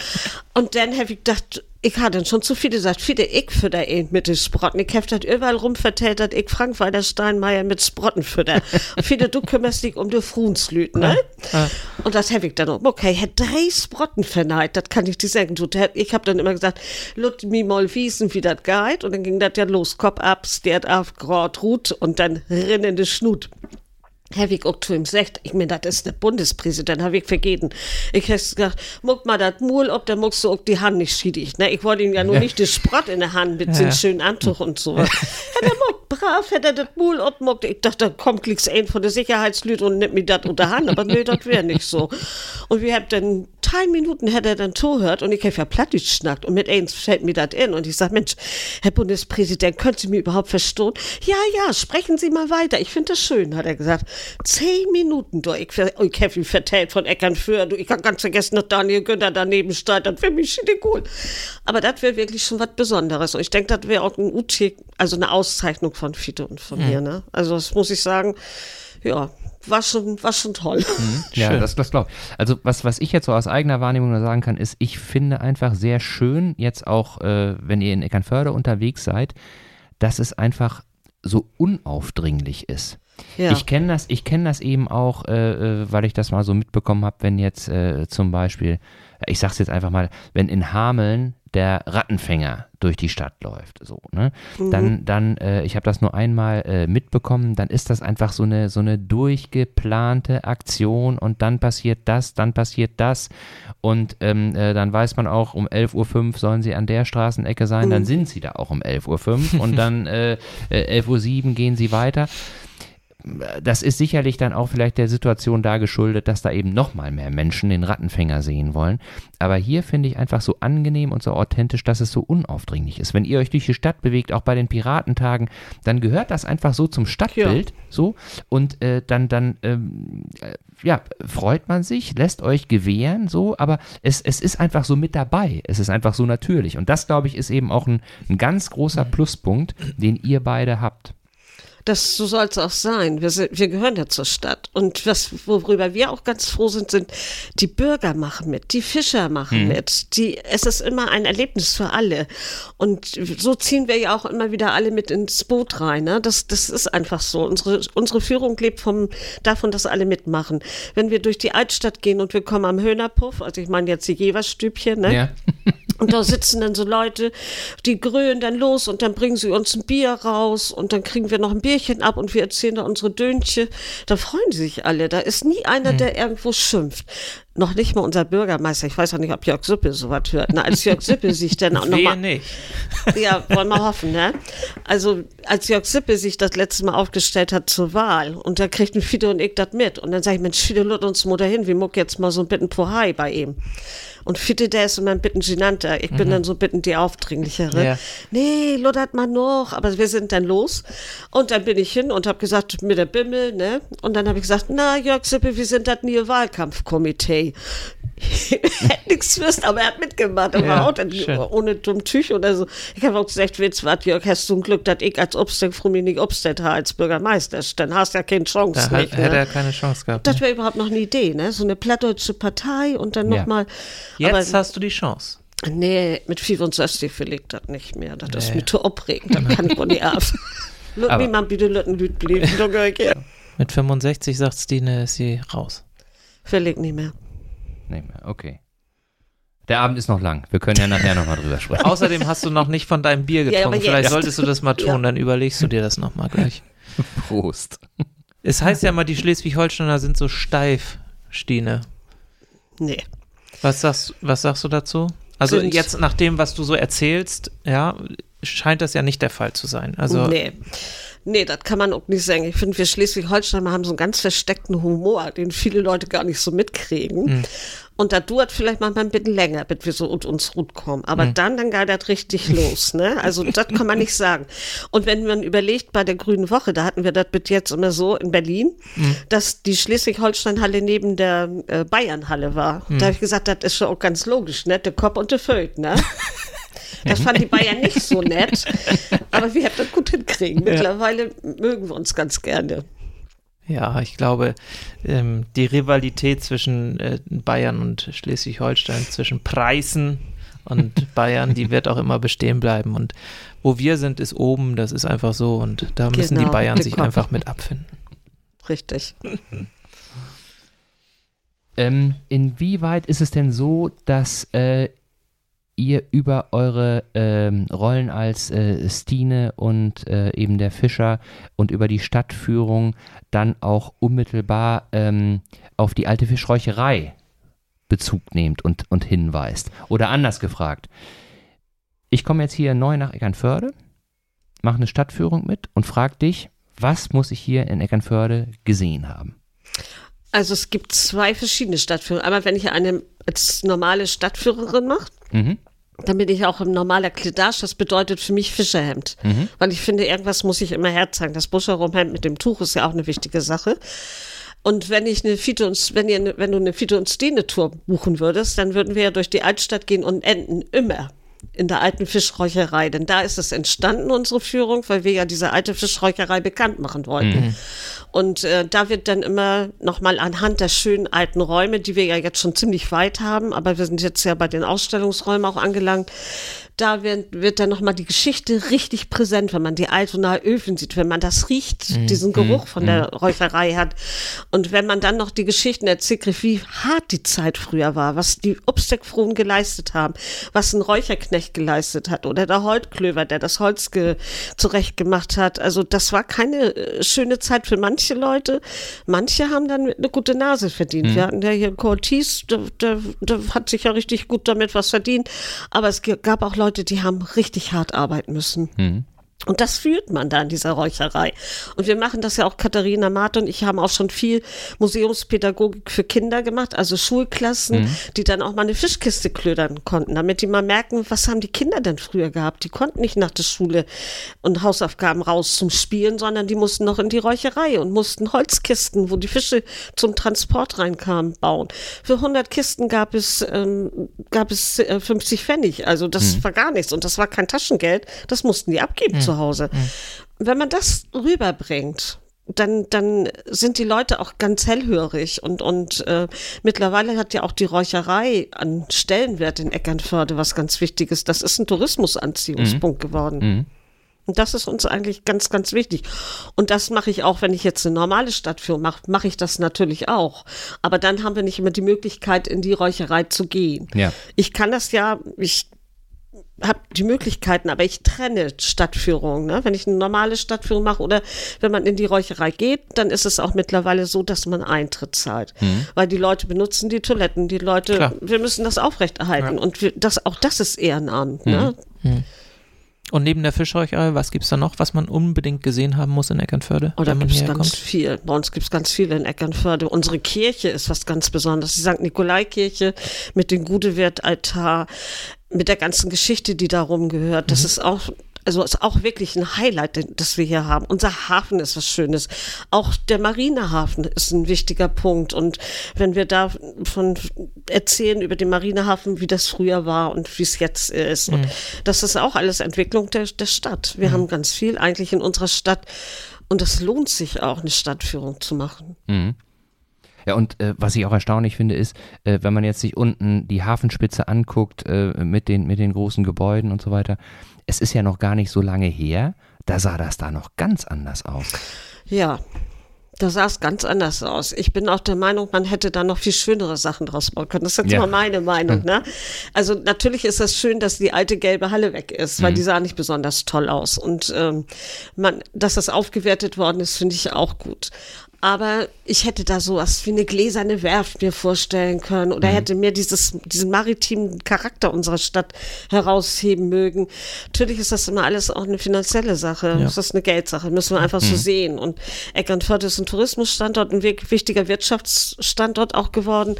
S2: Und dann habe ich gedacht, ich hatte dann schon zu viele gesagt, viele ich für der Eend mit den Sprotten. Ich habe das überall rumvertellt, dass ich Frank Walter Steinmeier mit Sprotten fütter. Und viele, du kümmerst dich um die Fruhnslüt, ne? Ja. Und das habe ich dann auch. Okay, ich hätte drei Sprotten verneigt, das kann ich dir sagen. Ich habe dann immer gesagt, lut mi mal wiesen, wie das geht. Und dann ging das ja los, Kopf ab, stert auf, grad, ruht und dann rinnende Schnut. Herr Wick auch zu ihm sagt, ich meine, das ist der Bundespräsident, Herr Wick vergeten. Ich hätte gesagt, muck mal das Mul ob, dann muckst du auch die Hand nicht schiedig. Ne? Ich wollte ihm ja nur nicht das Sprott in der Hand mit ja. dem schönen Antuch und so. Hätte er muck, brav, hätte er das Mul obmuckt. Ich dachte, da kommt gleich ein von der Sicherheitslüte und nimmt mir das unter Hand, aber nee, das wäre nicht so. Und wir haben dann drei Minuten hätte er dann zuhört und ich habe ja plattisch geschnackt und mit eins fällt mir das in und ich sage, Mensch, Herr Bundespräsident, können Sie mir überhaupt verstehen? Ja, ja, sprechen Sie mal weiter. Ich finde das schön, hat er gesagt. Zehn Minuten, du, ich, ich habe ihn vertellt von Eckernförde, ich kann ganz vergessen, dass Daniel Günther daneben steht, das wäre mich cool. Aber das wäre wirklich schon was Besonderes und ich denke, das wäre auch ein UT, also eine Auszeichnung von Fiete und von mhm. mir, ne? Also das muss ich sagen, ja, war schon, war schon toll. Mhm.
S1: Ja, das, das glaube ich. Also was, was ich jetzt so aus eigener Wahrnehmung nur sagen kann, ist, ich finde einfach sehr schön, jetzt auch, äh, wenn ihr in Eckernförde unterwegs seid, dass es einfach so unaufdringlich ist. Ja. Ich kenne das, ich das eben auch, äh, äh, weil ich das mal so mitbekommen habe, wenn jetzt äh, zum Beispiel, ich sag's jetzt einfach mal, wenn in Hameln der Rattenfänger durch die Stadt läuft, so, ne? Mhm. Dann, dann, äh, ich habe das nur einmal äh, mitbekommen, dann ist das einfach so eine, so eine durchgeplante Aktion und dann passiert das, dann passiert das und ähm, äh, dann weiß man auch, um 11.05 Uhr sollen sie an der Straßenecke sein, mhm. dann sind sie da auch um 11.05 Uhr und dann äh, 11.07 äh, Uhr gehen sie weiter das ist sicherlich dann auch vielleicht der Situation da geschuldet, dass da eben noch mal mehr Menschen den Rattenfänger sehen wollen. Aber hier finde ich einfach so angenehm und so authentisch, dass es so unaufdringlich ist. Wenn ihr euch durch die Stadt bewegt, auch bei den Piratentagen, dann gehört das einfach so zum Stadtbild, ja. so und äh, dann dann ähm, äh, ja freut man sich, lässt euch gewähren, so, aber es, es ist einfach so mit dabei. Es ist einfach so natürlich und das glaube ich ist eben auch ein, ein ganz großer Pluspunkt, den ihr beide habt
S2: das so soll es auch sein. Wir, sind, wir gehören ja zur Stadt. Und was, worüber wir auch ganz froh sind, sind, die Bürger machen mit, die Fischer machen hm. mit. Die, es ist immer ein Erlebnis für alle. Und so ziehen wir ja auch immer wieder alle mit ins Boot rein. Ne? Das, das ist einfach so. Unsere, unsere Führung lebt vom, davon, dass alle mitmachen. Wenn wir durch die Altstadt gehen und wir kommen am Höhnerpuff, also ich meine jetzt die Jeverstübchen, ne? Ja. Und da sitzen dann so Leute, die grölen dann los und dann bringen sie uns ein Bier raus und dann kriegen wir noch ein Bierchen ab und wir erzählen da unsere Dönche. Da freuen sich alle. Da ist nie einer, der irgendwo schimpft. Noch nicht mal unser Bürgermeister. Ich weiß auch nicht, ob Jörg Sippe sowas hört. Na, als Jörg Sippe sich dann auch noch mal,
S3: nicht.
S2: Ja, wollen wir hoffen, ne? Also, als Jörg Sippe sich das letzte Mal aufgestellt hat zur Wahl und da kriegten Fido und ich das mit. Und dann sage ich, Mensch, Fido, lud uns mal dahin. Wir muck jetzt mal so ein bisschen Pohai bei ihm. Und Fitte, der ist immer ein bisschen genannter. Ich bin mhm. dann so bisschen die Aufdringlichere. Ja. Nee, luddert mal noch. Aber wir sind dann los. Und dann bin ich hin und habe gesagt, mit der Bimmel, ne? Und dann habe ich gesagt, na, Jörg Sippe, wir sind das nie Wahlkampfkomitee. hätte nichts gewusst, aber er hat mitgemacht. Er ja, dann, ohne dumm Tüch oder so. Ich habe auch gesagt, Witz, was, Jörg, hast du ein Glück, dass ich als Obstedt, Frumi nicht Obstedt als Bürgermeister. Dann hast du ja keine Chance.
S3: Da
S2: nicht,
S3: hätte ne? er keine Chance gehabt.
S2: Das wäre ne? überhaupt noch eine Idee, ne? So eine plattdeutsche Partei und dann ja. nochmal.
S3: Jetzt aber, hast du die Chance.
S2: Nee, mit 65 will ich das nicht mehr. Das nee. ist mir zu aufregend. Das kann ich nicht ab. Lass mich mal bitte Lütten Lüt blieben.
S3: Mit 65 sagt Stine, ist sie raus.
S2: Ich nicht mehr
S1: nicht mehr. Okay. Der Abend ist noch lang. Wir können ja nachher nochmal drüber sprechen.
S3: Außerdem hast du noch nicht von deinem Bier getrunken. Ja, Vielleicht solltest du das mal tun, ja. dann überlegst du dir das nochmal gleich.
S1: Prost.
S3: Es heißt ja mal, die Schleswig-Holsteiner sind so steif, Stine.
S2: Nee.
S3: Was sagst, was sagst du dazu? Also
S2: sind-
S3: jetzt nach dem, was du so erzählst, ja, scheint das ja nicht der Fall zu sein. Also
S2: nee. Nee, das kann man auch nicht sagen. Ich finde, wir Schleswig-Holstein haben so einen ganz versteckten Humor, den viele Leute gar nicht so mitkriegen. Und da dauert vielleicht manchmal ein bisschen länger, bis wir so und uns gut kommen. Aber dann, dann geht das richtig los, ne? Also, das kann man nicht sagen. Und wenn man überlegt, bei der Grünen Woche, da hatten wir das bis jetzt immer so in Berlin, dass die Schleswig-Holstein-Halle neben der äh, Bayern-Halle war. Da habe ich gesagt, das ist schon auch ganz logisch, ne? Der Kopf und der Föt, ne? Das fanden die Bayern nicht so nett, aber wir haben das gut hinkriegen. Mittlerweile mögen wir uns ganz gerne.
S3: Ja, ich glaube, ähm, die Rivalität zwischen äh, Bayern und Schleswig-Holstein, zwischen Preußen und Bayern, die wird auch immer bestehen bleiben. Und wo wir sind, ist oben, das ist einfach so. Und da müssen die
S2: Genau,
S3: Bayern
S2: der
S3: sich einfach mit abfinden.
S2: Richtig.
S1: Ähm, inwieweit ist es denn so, dass äh, ihr über eure ähm, Rollen als äh, Stine und äh, eben der Fischer und über die Stadtführung dann auch unmittelbar ähm, auf die alte Fischräucherei Bezug nehmt und, und hinweist? Oder anders gefragt, ich komme jetzt hier neu nach Eckernförde, mache eine Stadtführung mit und frage dich, was muss ich hier in Eckernförde gesehen haben?
S2: Also es gibt zwei verschiedene Stadtführungen. Einmal, wenn ich eine als normale Stadtführerin mache,
S1: Mhm.
S2: Dann bin ich auch im normaler Kledage. Das bedeutet für mich Fischerhemd. Weil ich finde, irgendwas muss ich immer herzeigen. Das Buscherumhemd mit dem Tuch ist ja auch eine wichtige Sache. Und wenn ich eine Fiete und wenn ihr wenn du eine Fiete und Stine Tour buchen würdest, dann würden wir ja durch die Altstadt gehen und enden immer in der alten Fischräucherei. Denn da ist es entstanden, unsere Führung, weil wir ja diese alte Fischräucherei bekannt machen wollten. Und äh, da wird dann immer nochmal anhand der schönen alten Räume, die wir ja jetzt schon ziemlich weit haben, aber wir sind jetzt ja bei den Ausstellungsräumen auch angelangt, da wird, wird dann nochmal die Geschichte richtig präsent, wenn man die Altonaer Öfen sieht, wenn man das riecht, diesen Geruch von der Räucherei hat. Und wenn man dann noch die Geschichten erzählt, kriegt, wie hart die Zeit früher war, was die Obsteckfrohen geleistet haben, was ein Räucherknecht geleistet hat oder der Holtklöver, der das Holz ge zurechtgemacht hat. Also das war keine äh, schöne Zeit für manche Leute. Manche haben dann eine gute Nase verdient. Wir hatten ja hier Cortis, der, der, der hat sich ja richtig gut damit was verdient. Aber es gab auch Leute, die haben richtig hart arbeiten müssen. Und das fühlt man da in dieser Räucherei. Und wir machen das ja auch, Katharina Mart und ich haben auch schon viel Museumspädagogik für Kinder gemacht, also Schulklassen, die dann auch mal eine Fischkiste klödern konnten, damit die mal merken, was haben die Kinder denn früher gehabt? Die konnten nicht nach der Schule und Hausaufgaben raus zum Spielen, sondern die mussten noch in die Räucherei und mussten Holzkisten, wo die Fische zum Transport reinkamen, bauen. Für 100 Kisten gab es, ähm, gab es äh, 50 Pfennig, also das war gar nichts und das war kein Taschengeld, das mussten die abgeben zu Hause. Wenn man das rüberbringt, dann, dann sind die Leute auch ganz hellhörig und, und äh, mittlerweile hat ja auch die Räucherei an Stellenwert in Eckernförde was ganz Wichtiges. Das ist ein Tourismusanziehungspunkt geworden. Und das ist uns eigentlich ganz, ganz wichtig. Und das mache ich auch, wenn ich jetzt eine normale Stadtführung mache, mache ich das natürlich auch. Aber dann haben wir nicht immer die Möglichkeit, in die Räucherei zu gehen.
S1: Ja.
S2: Ich kann das ja, ich habe die Möglichkeiten, aber ich trenne Stadtführungen. Ne? Wenn ich eine normale Stadtführung mache oder wenn man in die Räucherei geht, dann ist es auch mittlerweile so, dass man Eintritt zahlt. Weil die Leute benutzen die Toiletten, die Leute,
S3: Klar.
S2: wir müssen das aufrechterhalten. Und wir, das, auch das ist Ehrenamt. Ne?
S3: Und neben der Fischräucherei, was gibt es da noch, was man unbedingt gesehen haben muss in Eckernförde, man
S2: gibt es ganz
S3: kommt?
S2: viel. Bei uns gibt es ganz viel in Eckernförde. Unsere Kirche ist was ganz Besonderes. Die St. Nikolai-Kirche mit dem Gudewert-Altar, mit der ganzen Geschichte, die darum gehört. Das ist auch, also ist auch wirklich ein Highlight, das wir hier haben. Unser Hafen ist was Schönes. Auch der Marinehafen ist ein wichtiger Punkt. Und wenn wir davon erzählen über den Marinehafen, wie das früher war und wie es jetzt ist. Und das ist auch alles Entwicklung der, der Stadt. Wir haben ganz viel eigentlich in unserer Stadt. Und es lohnt sich auch, eine Stadtführung zu machen.
S1: Ja, und äh, was ich auch erstaunlich finde, ist, äh, wenn man jetzt sich unten die Hafenspitze anguckt äh, mit, den, mit den großen Gebäuden und so weiter, es ist ja noch gar nicht so lange her, da sah das da noch ganz anders aus.
S2: Ja, da sah es ganz anders aus. Ich bin auch der Meinung, man hätte da noch viel schönere Sachen draus bauen können. Das ist jetzt
S1: Ja.
S2: mal meine Meinung. Ne? Also natürlich ist es schön, dass die alte gelbe Halle weg ist, weil die sah nicht besonders toll aus. Und ähm, man, dass das aufgewertet worden ist, finde ich auch gut. Aber ich hätte da sowas wie eine gläserne Werft mir vorstellen können oder mhm. hätte mir dieses, diesen maritimen Charakter unserer Stadt herausheben mögen. Natürlich ist das immer alles auch eine finanzielle Sache. Ja. Das ist eine Geldsache, müssen wir einfach mhm. so sehen. Und Eckernförde ist ein Tourismusstandort, ein wichtiger Wirtschaftsstandort auch geworden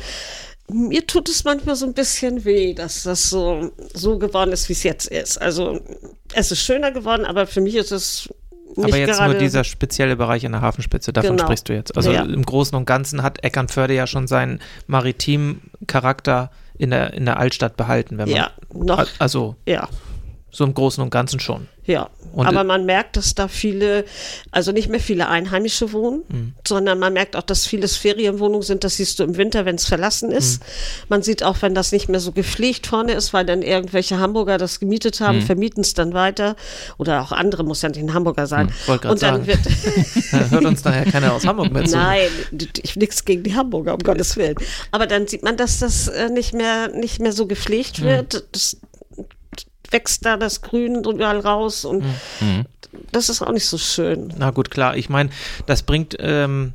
S2: mir tut es manchmal so ein bisschen weh, dass das so, so geworden ist, wie es jetzt ist. Also es ist schöner geworden, aber für mich ist es
S3: aber jetzt nur dieser spezielle Bereich in der Hafenspitze, davon genau. sprichst du jetzt. Also ja. im Großen und Ganzen hat Eckernförde ja schon seinen maritimen Charakter in der, in der Altstadt behalten, wenn man.
S2: Ja, noch.
S3: Also.
S2: Ja.
S3: So im Großen und Ganzen schon.
S2: Ja, und aber man merkt, dass da viele, also nicht mehr viele Einheimische wohnen, mhm. sondern man merkt auch, dass vieles Ferienwohnungen sind. Das siehst du im Winter, wenn es verlassen ist. Mhm. Man sieht auch, wenn das nicht mehr so gepflegt vorne ist, weil dann irgendwelche Hamburger das gemietet haben, mhm. vermieten es dann weiter. Oder auch andere, muss ja nicht ein Hamburger sein.
S3: Mhm. Und dann sagen. wird. Hört uns daher keiner aus Hamburg mit
S2: zu. Nein, ich nichts gegen die Hamburger, um Gottes Willen. Aber dann sieht man, dass das äh, nicht mehr, nicht mehr so gepflegt mhm. wird. Das, wächst da das Grün überall raus und mhm. das ist auch nicht so schön.
S3: Na gut, klar. Ich meine, das bringt, ähm,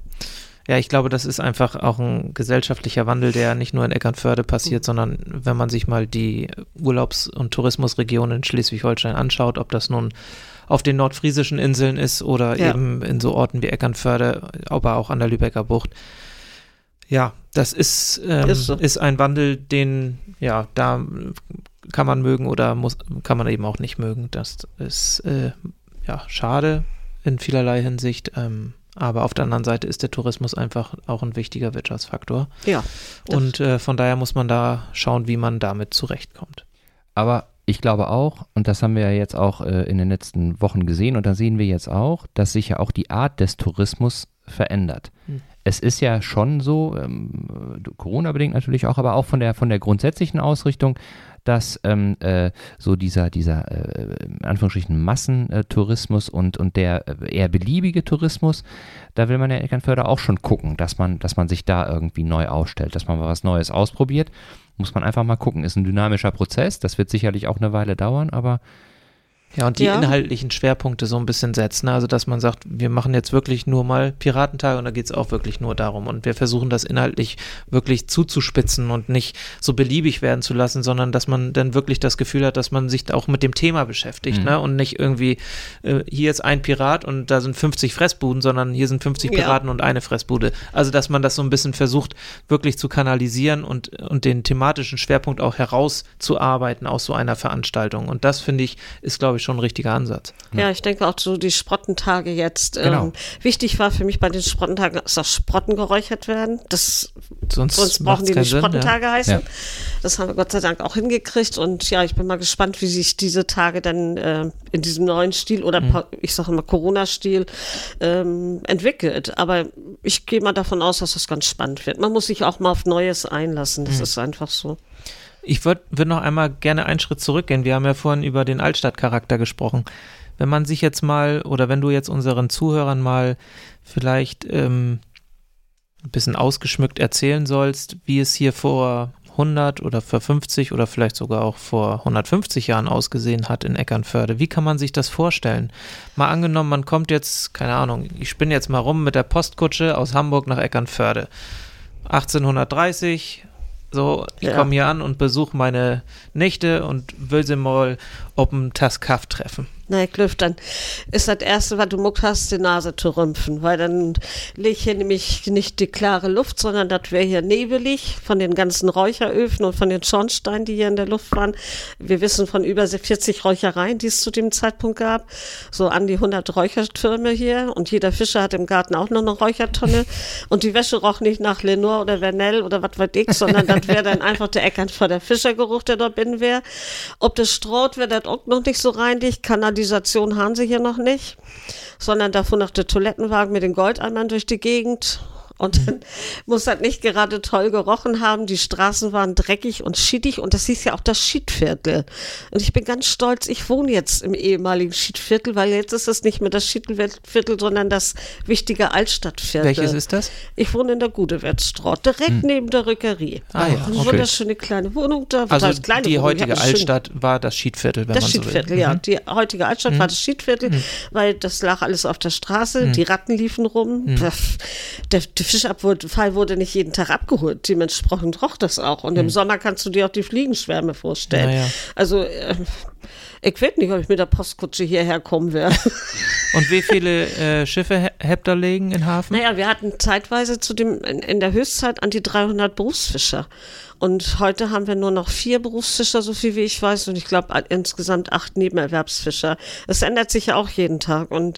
S3: ja, ich glaube, das ist einfach auch ein gesellschaftlicher Wandel, der nicht nur in Eckernförde passiert, mhm. sondern wenn man sich mal die Urlaubs- und Tourismusregionen in Schleswig-Holstein anschaut, ob das nun auf den nordfriesischen Inseln ist oder ja. eben in so Orten wie Eckernförde, aber auch an der Lübecker Bucht. Ja, das ist, ähm, ist, so. ist ein Wandel, den, ja, da kann man mögen oder muss, kann man eben auch nicht mögen. Das ist äh, ja schade in vielerlei Hinsicht. Ähm, aber auf der anderen Seite ist der Tourismus einfach auch ein wichtiger Wirtschaftsfaktor.
S2: Ja.
S3: Und äh, von daher muss man da schauen, wie man damit zurechtkommt.
S1: Aber ich glaube auch, und das haben wir ja jetzt auch äh, in den letzten Wochen gesehen, und da sehen wir jetzt auch, dass sich ja auch die Art des Tourismus verändert. Hm. Es ist ja schon so, ähm, Corona-bedingt natürlich auch, aber auch von der, von der grundsätzlichen Ausrichtung, dass ähm, äh, so dieser, dieser äh, in Anführungsstrichen Massentourismus und, und der äh, eher beliebige Tourismus, da will man ja Eckernförde auch schon gucken, dass man, dass man sich da irgendwie neu aufstellt, dass man mal was Neues ausprobiert. Muss man einfach mal gucken. Ist ein dynamischer Prozess, das wird sicherlich auch eine Weile dauern, aber
S3: ja, und die ja. inhaltlichen Schwerpunkte so ein bisschen setzen. Also, dass man sagt, wir machen jetzt wirklich nur mal Piratentage und da geht es auch wirklich nur darum. Und wir versuchen das inhaltlich wirklich zuzuspitzen und nicht so beliebig werden zu lassen, sondern dass man dann wirklich das Gefühl hat, dass man sich auch mit dem Thema beschäftigt. Mhm. Ne? Und nicht irgendwie, äh, hier ist ein Pirat und da sind 50 Fressbuden, sondern hier sind 50 Piraten ja. und eine Fressbude. Also, dass man das so ein bisschen versucht, wirklich zu kanalisieren und, und den thematischen Schwerpunkt auch herauszuarbeiten aus so einer Veranstaltung. Und das, finde ich, ist, glaube ich, schon ein richtiger Ansatz.
S2: Ja, ich denke auch so die Sprottentage jetzt. Genau. Ähm, wichtig war für mich bei den Sprottentagen, dass auch Sprotten geräuchert werden. Das, sonst, sonst brauchen die nicht Sprottentage ja. heißen. Ja. Das haben wir Gott sei Dank auch hingekriegt. Und ja, ich bin mal gespannt, wie sich diese Tage dann äh, in diesem neuen Stil oder mhm. ich sage immer Corona-Stil ähm, entwickelt. Aber ich gehe mal davon aus, dass das ganz spannend wird. Man muss sich auch mal auf Neues einlassen. Das mhm. ist einfach so.
S3: Ich würde würd noch einmal gerne einen Schritt zurückgehen. Wir haben ja vorhin über den Altstadtcharakter gesprochen. Wenn man sich jetzt mal, oder wenn du jetzt unseren Zuhörern mal vielleicht ähm, ein bisschen ausgeschmückt erzählen sollst, wie es hier vor 100 oder vor 50 oder vielleicht sogar auch vor 150 Jahren ausgesehen hat in Eckernförde. Wie kann man sich das vorstellen? Mal angenommen, man kommt jetzt, keine Ahnung, ich spinne jetzt mal rum mit der Postkutsche aus Hamburg nach Eckernförde. 1830, so, ich ja. komme hier an und besuche meine Nichte und will sie mal auf dem Taskaff treffen.
S2: Na, Glüff, dann ist das Erste, was du muck hast, die Nase zu rümpfen, weil dann liegt hier nämlich nicht die klare Luft, sondern das wäre hier nebelig von den ganzen Räucheröfen und von den Schornsteinen, die hier in der Luft waren. Wir wissen von über 40 Räuchereien, die es zu dem Zeitpunkt gab, so an die 100 Räuchertürme hier und jeder Fischer hat im Garten auch noch eine Räuchertonne und die Wäsche roch nicht nach Lenore oder Vernell oder was weiß ich, sondern das wäre dann einfach der Eckern vor der Fischergeruch, der dort bin wäre. Ob das Stroh wäre das auch noch nicht so reinlich, Kanalisation Kanalisation haben sie hier noch nicht, sondern davon noch der Toilettenwagen mit den Goldeimern durch die Gegend. Und dann muss das nicht gerade toll gerochen haben. Die Straßen waren dreckig und schiedig und das hieß ja auch das Schiedviertel. Und ich bin ganz stolz, ich wohne jetzt im ehemaligen Schiedviertel, weil jetzt ist es nicht mehr das Schiedviertel, sondern das wichtige Altstadtviertel.
S3: Welches ist das?
S2: Ich wohne in der Gudewärtsstraße, direkt hm. neben der Rückerie.
S3: Ah ja,
S2: Eine
S3: okay.
S2: wunderschöne kleine Wohnung da.
S3: Also
S2: heißt kleine
S3: die
S2: Wohnung.
S3: heutige Altstadt war das Schiedviertel, wenn
S2: Das
S3: man so
S2: Schiedviertel,
S3: will.
S2: ja.
S3: Mhm.
S2: Die heutige Altstadt war das Schiedviertel, weil das lag alles auf der Straße, die Ratten liefen rum. Pff, Der, der Fischabfall wurde nicht jeden Tag abgeholt. Dementsprechend roch das auch. Und im Sommer kannst du dir auch die Fliegenschwärme vorstellen.
S3: Naja.
S2: Also, äh, ich weiß nicht, ob ich mit der Postkutsche hierher kommen werde.
S3: Und wie viele äh, Schiffe habt ihr legen in Hafen?
S2: Naja, wir hatten zeitweise zu dem, in, in der Höchstzeit an die 300 Berufsfischer. Und heute haben wir nur noch vier Berufsfischer, so viel wie ich weiß. Und ich glaube insgesamt acht Nebenerwerbsfischer. Es ändert sich ja auch jeden Tag. Und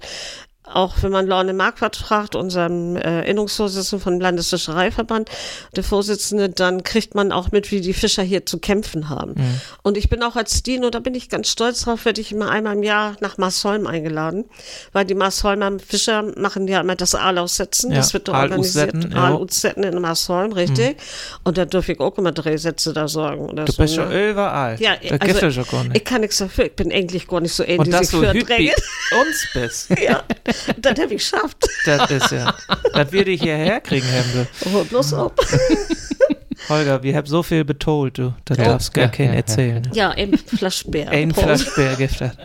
S2: auch wenn man Lorne Marquardt fragt, unserem äh, Innungsvorsitzenden vom Landesfischereiverband, der Vorsitzende, dann kriegt man auch mit, wie die Fischer hier zu kämpfen haben. Und ich bin auch als Dino, da bin ich ganz stolz drauf, werde ich immer einmal im Jahr nach Marsholm eingeladen, weil die Marsholmer Fischer machen ja immer das Aalaussetzen,
S3: Ja,
S2: das wird da organisiert.
S3: ja.
S2: Aal-Ussetten in Marsholm, richtig. Und da dürfe ich auch immer Drehsätze da sagen. Oder
S3: Du
S2: so,
S3: bist schon
S2: ne?
S3: überall.
S2: Ja,
S3: da
S2: also,
S3: schon
S2: ich
S3: nicht.
S2: kann nichts dafür, ich bin eigentlich gar nicht so ähnlich,
S3: Und dass du
S2: für
S3: uns bist,
S2: Ja, das habe ich geschafft.
S3: das ist ja, das wir dich hierher kriegen, Hemde.
S2: Oh, bloß ob.
S3: Holger, wir haben so viel betont, du. Das
S1: Ja,
S3: darfst gar
S1: ja,
S3: keinen
S1: ja,
S3: erzählen.
S2: Ja, ein Flaschbär.
S3: Ein. Flaschbär giftet.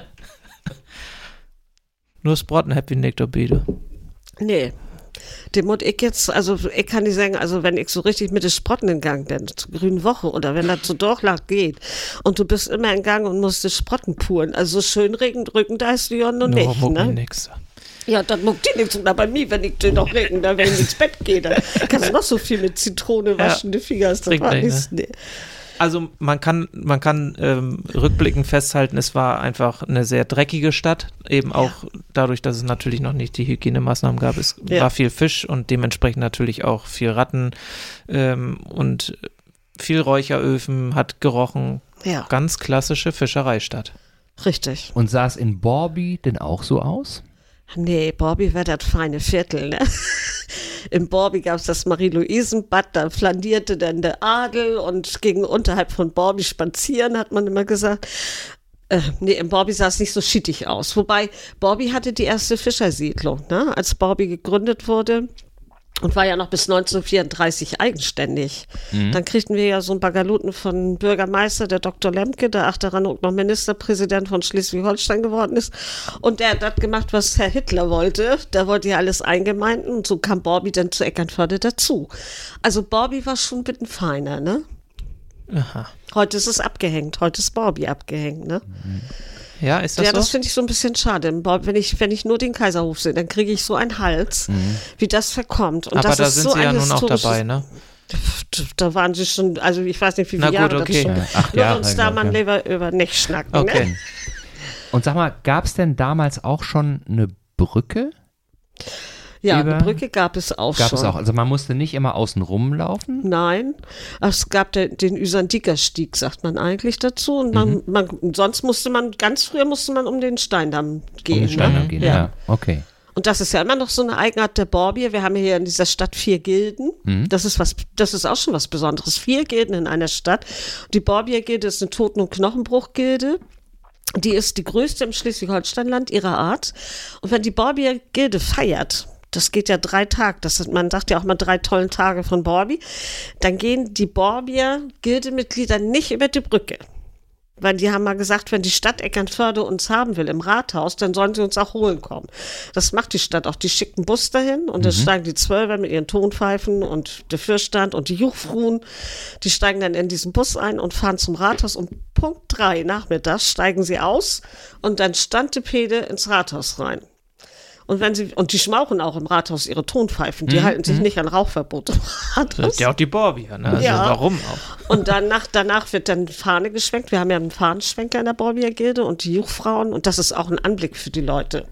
S3: Nur Sprotten happy nicht bitte.
S2: Nee. Dem muss ich jetzt, also ich kann nicht sagen, also wenn ich so richtig mit den Sprotten in Gang bin, zur grünen Woche oder wenn das so Durchlacht geht und du bist immer in Gang und musst die Sprotten puren, also so schön Regen drücken, da ist du ja noch
S3: Nur
S2: nicht, ne?
S3: nix.
S2: Ja, dann muckt die nichts. Oder bei mir, wenn ich den noch regen, da wenn ich ins Bett gehe, dann kannst du noch so viel mit Zitrone waschen, die Finger ist das war nichts. Nee.
S3: Also man kann, man kann ähm, rückblickend festhalten, es war einfach eine sehr dreckige Stadt, eben auch dadurch, dass es natürlich noch nicht die Hygienemaßnahmen gab. Es
S2: Ja.
S3: war viel Fisch und dementsprechend natürlich auch viel Ratten ähm, und viel Räucheröfen, hat gerochen.
S2: Ja,
S3: Ganz klassische Fischereistadt.
S2: richtig.
S1: Und sah es in Borby denn auch so aus?
S2: Nee, Borby war das feine Viertel, ne? In Borby gab es das Marie-Louisen-Bad, da flandierte dann der Adel und ging unterhalb von Borby spazieren, hat man immer gesagt. Äh, nee, in Borby sah es nicht so schittig aus. Wobei, Borby hatte die erste Fischersiedlung, ne? Als Borby gegründet wurde. Und war ja noch bis 1934 eigenständig. Dann kriegten wir ja so einen Bagaluten von Bürgermeister, der Dr. Lemke, der ach daran auch noch Ministerpräsident von Schleswig-Holstein geworden ist. Und der hat das gemacht, was Herr Hitler wollte. Der wollte ja alles eingemeinden und so kam Borby dann zu Eckernförde dazu. Also Borby war schon ein bisschen feiner, ne?
S3: Aha.
S2: Heute ist es abgehängt, heute ist Borby abgehängt, ne?
S3: Ja, ist das
S2: ja, das
S3: so?
S2: finde ich so ein bisschen schade. Wenn ich, wenn ich nur den Kaiserhof sehe, dann kriege ich so einen Hals, wie das verkommt. Und
S3: Mhm. Aber
S2: das
S3: da
S2: ist
S3: sind
S2: so
S3: sie ja
S2: ein
S3: nun auch dabei, ne?
S2: Da waren sie schon, also ich weiß nicht, wie
S3: Na
S2: viele
S3: gut,
S2: Jahre
S3: okay.
S2: das schon.
S1: Ja, acht Jahre,
S2: uns da mal
S1: ja.
S2: lieber über nicht schnacken.
S3: Okay.
S2: Ne?
S1: Und sag mal, gab es denn damals auch schon eine Brücke?
S2: Ja,
S1: Über-
S2: eine Brücke gab es auch
S1: Gab
S2: schon.
S1: es auch. Also man musste nicht immer außen rumlaufen.
S2: Nein, es gab der, den Üsandiker-Stieg, sagt man eigentlich dazu. Und
S1: Mhm.
S2: man, man, sonst musste man, ganz früher musste man um den Steindamm gehen.
S1: Um den Steindamm
S2: ne?
S1: gehen.
S2: Ja.
S1: Ja. okay.
S2: Und das ist ja immer noch so eine Eigenart der Borbier. Wir haben hier in dieser Stadt vier Gilden.
S1: Mhm.
S2: Das ist was, das ist auch schon was Besonderes. Vier Gilden in einer Stadt. Die Borbier-Gilde ist eine Toten- und Knochenbruch-Gilde. Die ist die größte im Schleswig-Holstein-Land ihrer Art. Und wenn die Borbier-Gilde feiert, das geht ja drei Tage, das ist, man sagt ja auch mal drei tollen Tage von Borby, dann gehen die Borbier-Gildemitglieder nicht über die Brücke. Weil die haben mal gesagt, wenn die Stadt Eckernförde uns haben will im Rathaus, dann sollen sie uns auch holen kommen. Das macht die Stadt auch. Die schicken Bus dahin und dann steigen die Zwölfer mit ihren Tonpfeifen und der Fürstand und die Juchfruhen. Die steigen dann in diesen Bus ein und fahren zum Rathaus. Und Punkt drei nachmittags steigen sie aus und dann Standepede ins Rathaus rein. Und wenn sie, und die schmauchen auch im Rathaus ihre Tonpfeifen. Die halten sich nicht an Rauchverbote im
S3: Das ist ja auch die Borbier, ne? Also
S2: Ja.
S3: warum auch?
S2: Und danach, danach wird dann Fahne geschwenkt. Wir haben ja einen Fahnenschwenker in der Borbier-Gilde und die Juchfrauen. Und das ist auch ein Anblick für die Leute.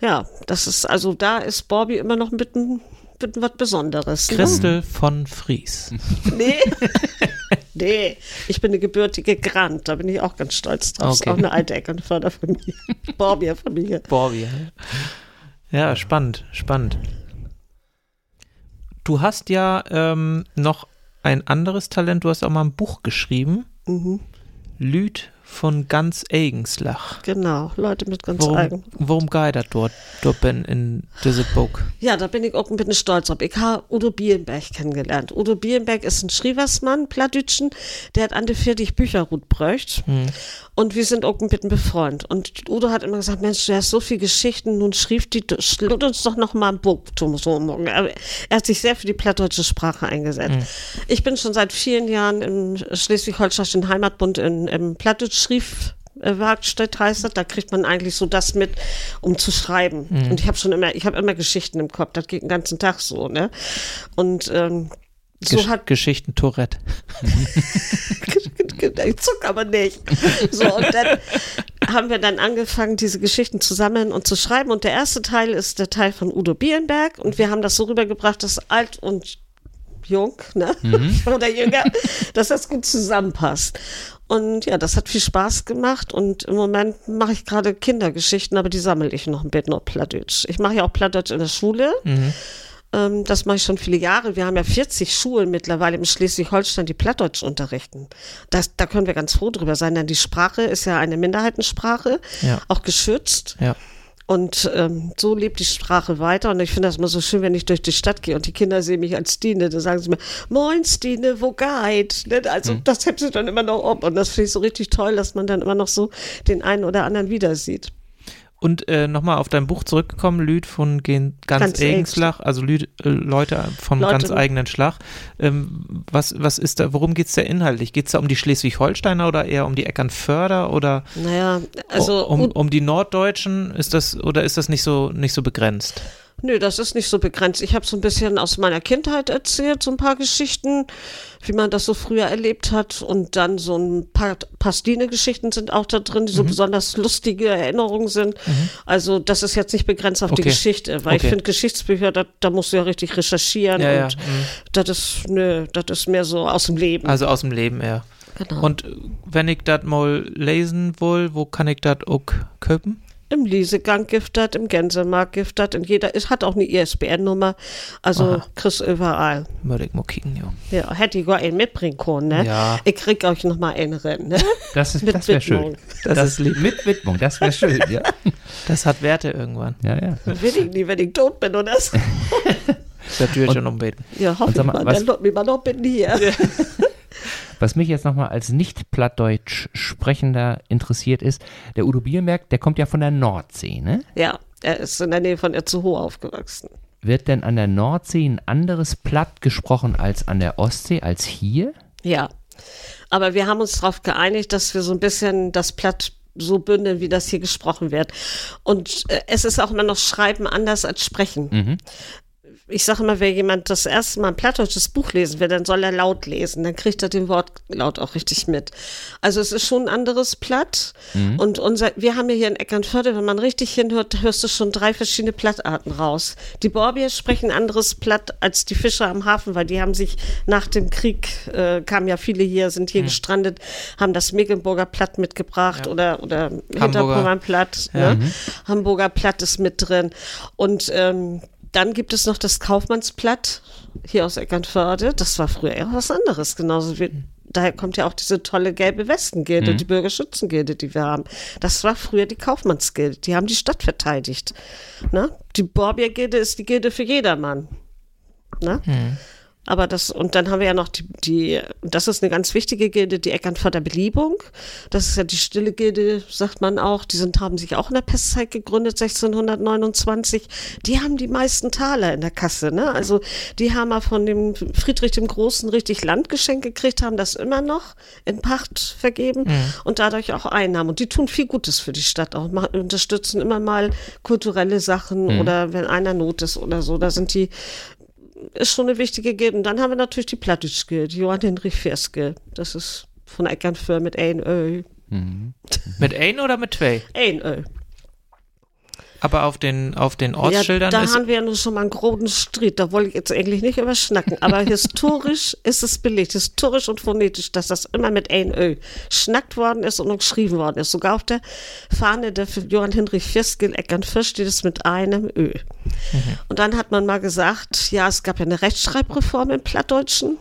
S2: Ja, das ist, also da ist Borby immer noch ein bisschen, bisschen was Besonderes. Ne?
S3: Christel von Fries.
S2: Nee. nee, ich bin eine gebürtige Grant, da bin ich auch ganz stolz drauf. Ist
S3: Okay.
S2: auch eine alte Eckernförderfamilie. Borbier-Familie.
S3: Borbier. Ja, spannend, spannend. Du hast ja ähm, noch ein anderes Talent. Du hast auch mal ein Buch geschrieben.
S2: Mhm.
S3: Lüd von ganz Eigenslach.
S2: Genau, Leute mit ganz
S3: Worum,
S2: eigen.
S3: worum geht das dort, dort bin in diesem Buch?
S2: Ja, da bin ich auch ein bisschen stolz drauf. Ich habe Udo Bielenberg kennengelernt. Udo Bielenberg ist ein Schrieversmann, Plattdütschen, der hat an der 40 Bücher gut bräucht. Und wir sind auch ein bisschen befreundet. Und Udo hat immer gesagt, Mensch, du hast so viele Geschichten, nun schrieb die, schlut uns doch noch mal ein Buch, Thomas Morgen. Er hat sich sehr für die plattdeutsche Sprache eingesetzt. Ich bin schon seit vielen Jahren im Schleswig-Holsteinischen Heimatbund in, im Plattdeutsch Werkstatt heißt das, da kriegt man eigentlich so das mit, um zu schreiben. Und ich habe schon immer, ich habe immer Geschichten im Kopf, das geht den ganzen Tag so, ne? Und ähm, so
S3: Gesch
S2: hat
S3: Geschichten Tourette.
S2: ich zuck aber nicht. So, und dann haben wir dann angefangen, diese Geschichten zu sammeln und zu schreiben. Und der erste Teil ist der Teil von Udo Bielenberg. Und wir haben das so rübergebracht, dass alt und jung, ne? Oder jünger, dass das gut zusammenpasst. Und ja, das hat viel Spaß gemacht. Und im Moment mache ich gerade Kindergeschichten, aber die sammle ich noch ein bisschen auf Plattdeutsch. Ich mache ja auch Plattdeutsch in der Schule. Ähm, das mache ich schon viele Jahre. Wir haben ja 40 Schulen mittlerweile im Schleswig-Holstein, die Plattdeutsch unterrichten. Das, da können wir ganz froh drüber sein, denn die Sprache ist ja eine Minderheitensprache,
S3: Ja.
S2: auch geschützt.
S3: Ja.
S2: Und ähm, so lebt die Sprache weiter. Und ich finde das immer so schön, wenn ich durch die Stadt gehe und die Kinder sehen mich als Stine. Dann sagen sie mir, Moin Stine, wo geht? Ne? Also das hebt sie dann immer noch ob. Und das finde ich so richtig toll, dass man dann immer noch so den einen oder anderen wieder sieht.
S3: Und äh, nochmal auf dein Buch zurückgekommen, Lüd von Gen ganz,
S2: Ganz
S3: Eigenslach, also Lüd, äh, Leute vom
S2: Leute-
S3: ganz eigenen Schlag. Ähm, was, was ist da, worum geht es da inhaltlich? Geht es da um die Schleswig-Holsteiner oder eher um die Eckernförder oder
S2: Naja, also
S3: um, um die Norddeutschen? Ist das oder ist das nicht so nicht so begrenzt?
S2: Nö, das ist nicht so begrenzt. Ich habe so ein bisschen aus meiner Kindheit erzählt, so ein paar Geschichten, wie man das so früher erlebt hat. Und dann so ein paar Pastine-Geschichten sind auch da drin,
S3: Mhm.
S2: die so besonders lustige Erinnerungen sind. Also das ist jetzt nicht begrenzt auf die
S3: Okay.
S2: Geschichte, weil
S3: Okay.
S2: ich finde Geschichtsbücher, da, da musst du ja richtig recherchieren.
S3: Ja, ja,
S2: und
S3: mhm.
S2: das ist, nö, das ist mehr so aus dem Leben.
S3: Also aus dem Leben eher.
S2: genau.
S3: Und wenn ich das mal lesen will, wo kann ich das auch köpen?
S2: Im Liesegang giftet, im Gänsemarkt giftet, in jeder, es hat auch eine ISBN-Nummer, also
S3: Aha.
S2: kriegst überall.
S3: Würde ich mal kicken, ja.
S2: Ja, hätte ich gar einen mitbringen können, ne?
S3: Ja.
S2: Ich krieg euch noch mal einen rein, ne?
S1: Das, ist-
S2: Mit
S1: das wäre schön.
S2: Widmung.
S3: Das ist lieb.
S1: Mit Widmung, das wäre schön, ja.
S3: Das hat Werte irgendwann.
S1: Ja, ja.
S2: Will ich nie, wenn ich tot bin oder so.
S3: Das schon umbeten.
S2: Ja, hoffe
S1: Und
S2: ich
S1: sag mal,
S2: mal,
S1: was-
S2: dann wird mich mal noch bitten hier.
S1: Was mich jetzt nochmal als nicht plattdeutsch sprechender interessiert ist, der Udo Biermerk, der kommt ja von der Nordsee, ne?
S2: Ja, er ist in der Nähe von Itzehoe aufgewachsen.
S1: Wird denn an der Nordsee ein anderes Platt gesprochen als an der Ostsee, als hier?
S2: Ja. Aber wir haben uns darauf geeinigt, dass wir so ein bisschen das Platt so bündeln, wie das hier gesprochen wird. Und äh, es ist auch immer noch Schreiben anders als Sprechen. Ich sage immer, wenn jemand das erste Mal ein plattdeutsches Buch lesen will, dann soll er laut lesen. Dann kriegt er den Wortlaut auch richtig mit. Also es ist schon ein anderes Platt. Und unser, wir haben ja hier in Eckernförde, wenn man richtig hinhört, hörst du schon drei verschiedene Plattarten raus. Die Borbier sprechen ein anderes Platt als die Fischer am Hafen, weil die haben sich nach dem Krieg, äh, kamen ja viele hier, sind hier gestrandet, haben das Mecklenburger Platt mitgebracht oder, oder Hinterpommern Platt.
S3: Ja.
S2: Ne? Hamburger Platt ist mit drin. Und ähm, dann gibt es noch das Kaufmannsplatt hier aus Eckernförde. Das war früher eher was anderes, genauso wie. Daher kommt ja auch diese tolle gelbe Westengilde, die Bürgerschützengilde, die wir haben. Das war früher die Kaufmannsgilde. Die haben die Stadt verteidigt. Ne? Die Borbier-Gilde ist die Gilde für jedermann. Ne? Aber das, und dann haben wir ja noch die, die, das ist eine ganz wichtige Gilde, die Eckernförder Beliebung. Das ist ja die stille Gilde, sagt man auch. Die sind, haben sich auch in der Pestzeit gegründet, 1629. Die haben die meisten Taler in der Kasse, ne? Also, die haben mal von dem Friedrich dem Großen richtig Landgeschenk gekriegt, haben das immer noch in Pacht vergeben und dadurch auch Einnahmen. Und die tun viel Gutes für die Stadt auch, machen, unterstützen immer mal kulturelle Sachen oder wenn einer Not ist oder so. Da sind die ist schon eine wichtige Gilde. Und dann haben wir natürlich die Plattdeutsch Gilde, Johann Henrich Ferske. Das ist von Eckernförde mit ein Ö.
S3: Mit ein oder mit zwei?
S2: Ein Ö.
S3: aber auf den, auf den Ortsschildern
S2: ja, da haben wir ja nur schon mal einen großen Street. Da wollte ich jetzt eigentlich nicht überschnacken. Aber historisch ist es belegt, historisch und phonetisch, dass das immer mit ein Ö schnackt worden ist und geschrieben worden ist. Sogar auf der Fahne der Johann Hinrich Fieskel Eckernfürst steht es mit einem Ö. Mhm. Und dann hat man mal gesagt, ja, es gab ja eine Rechtschreibreform im Plattdeutschen.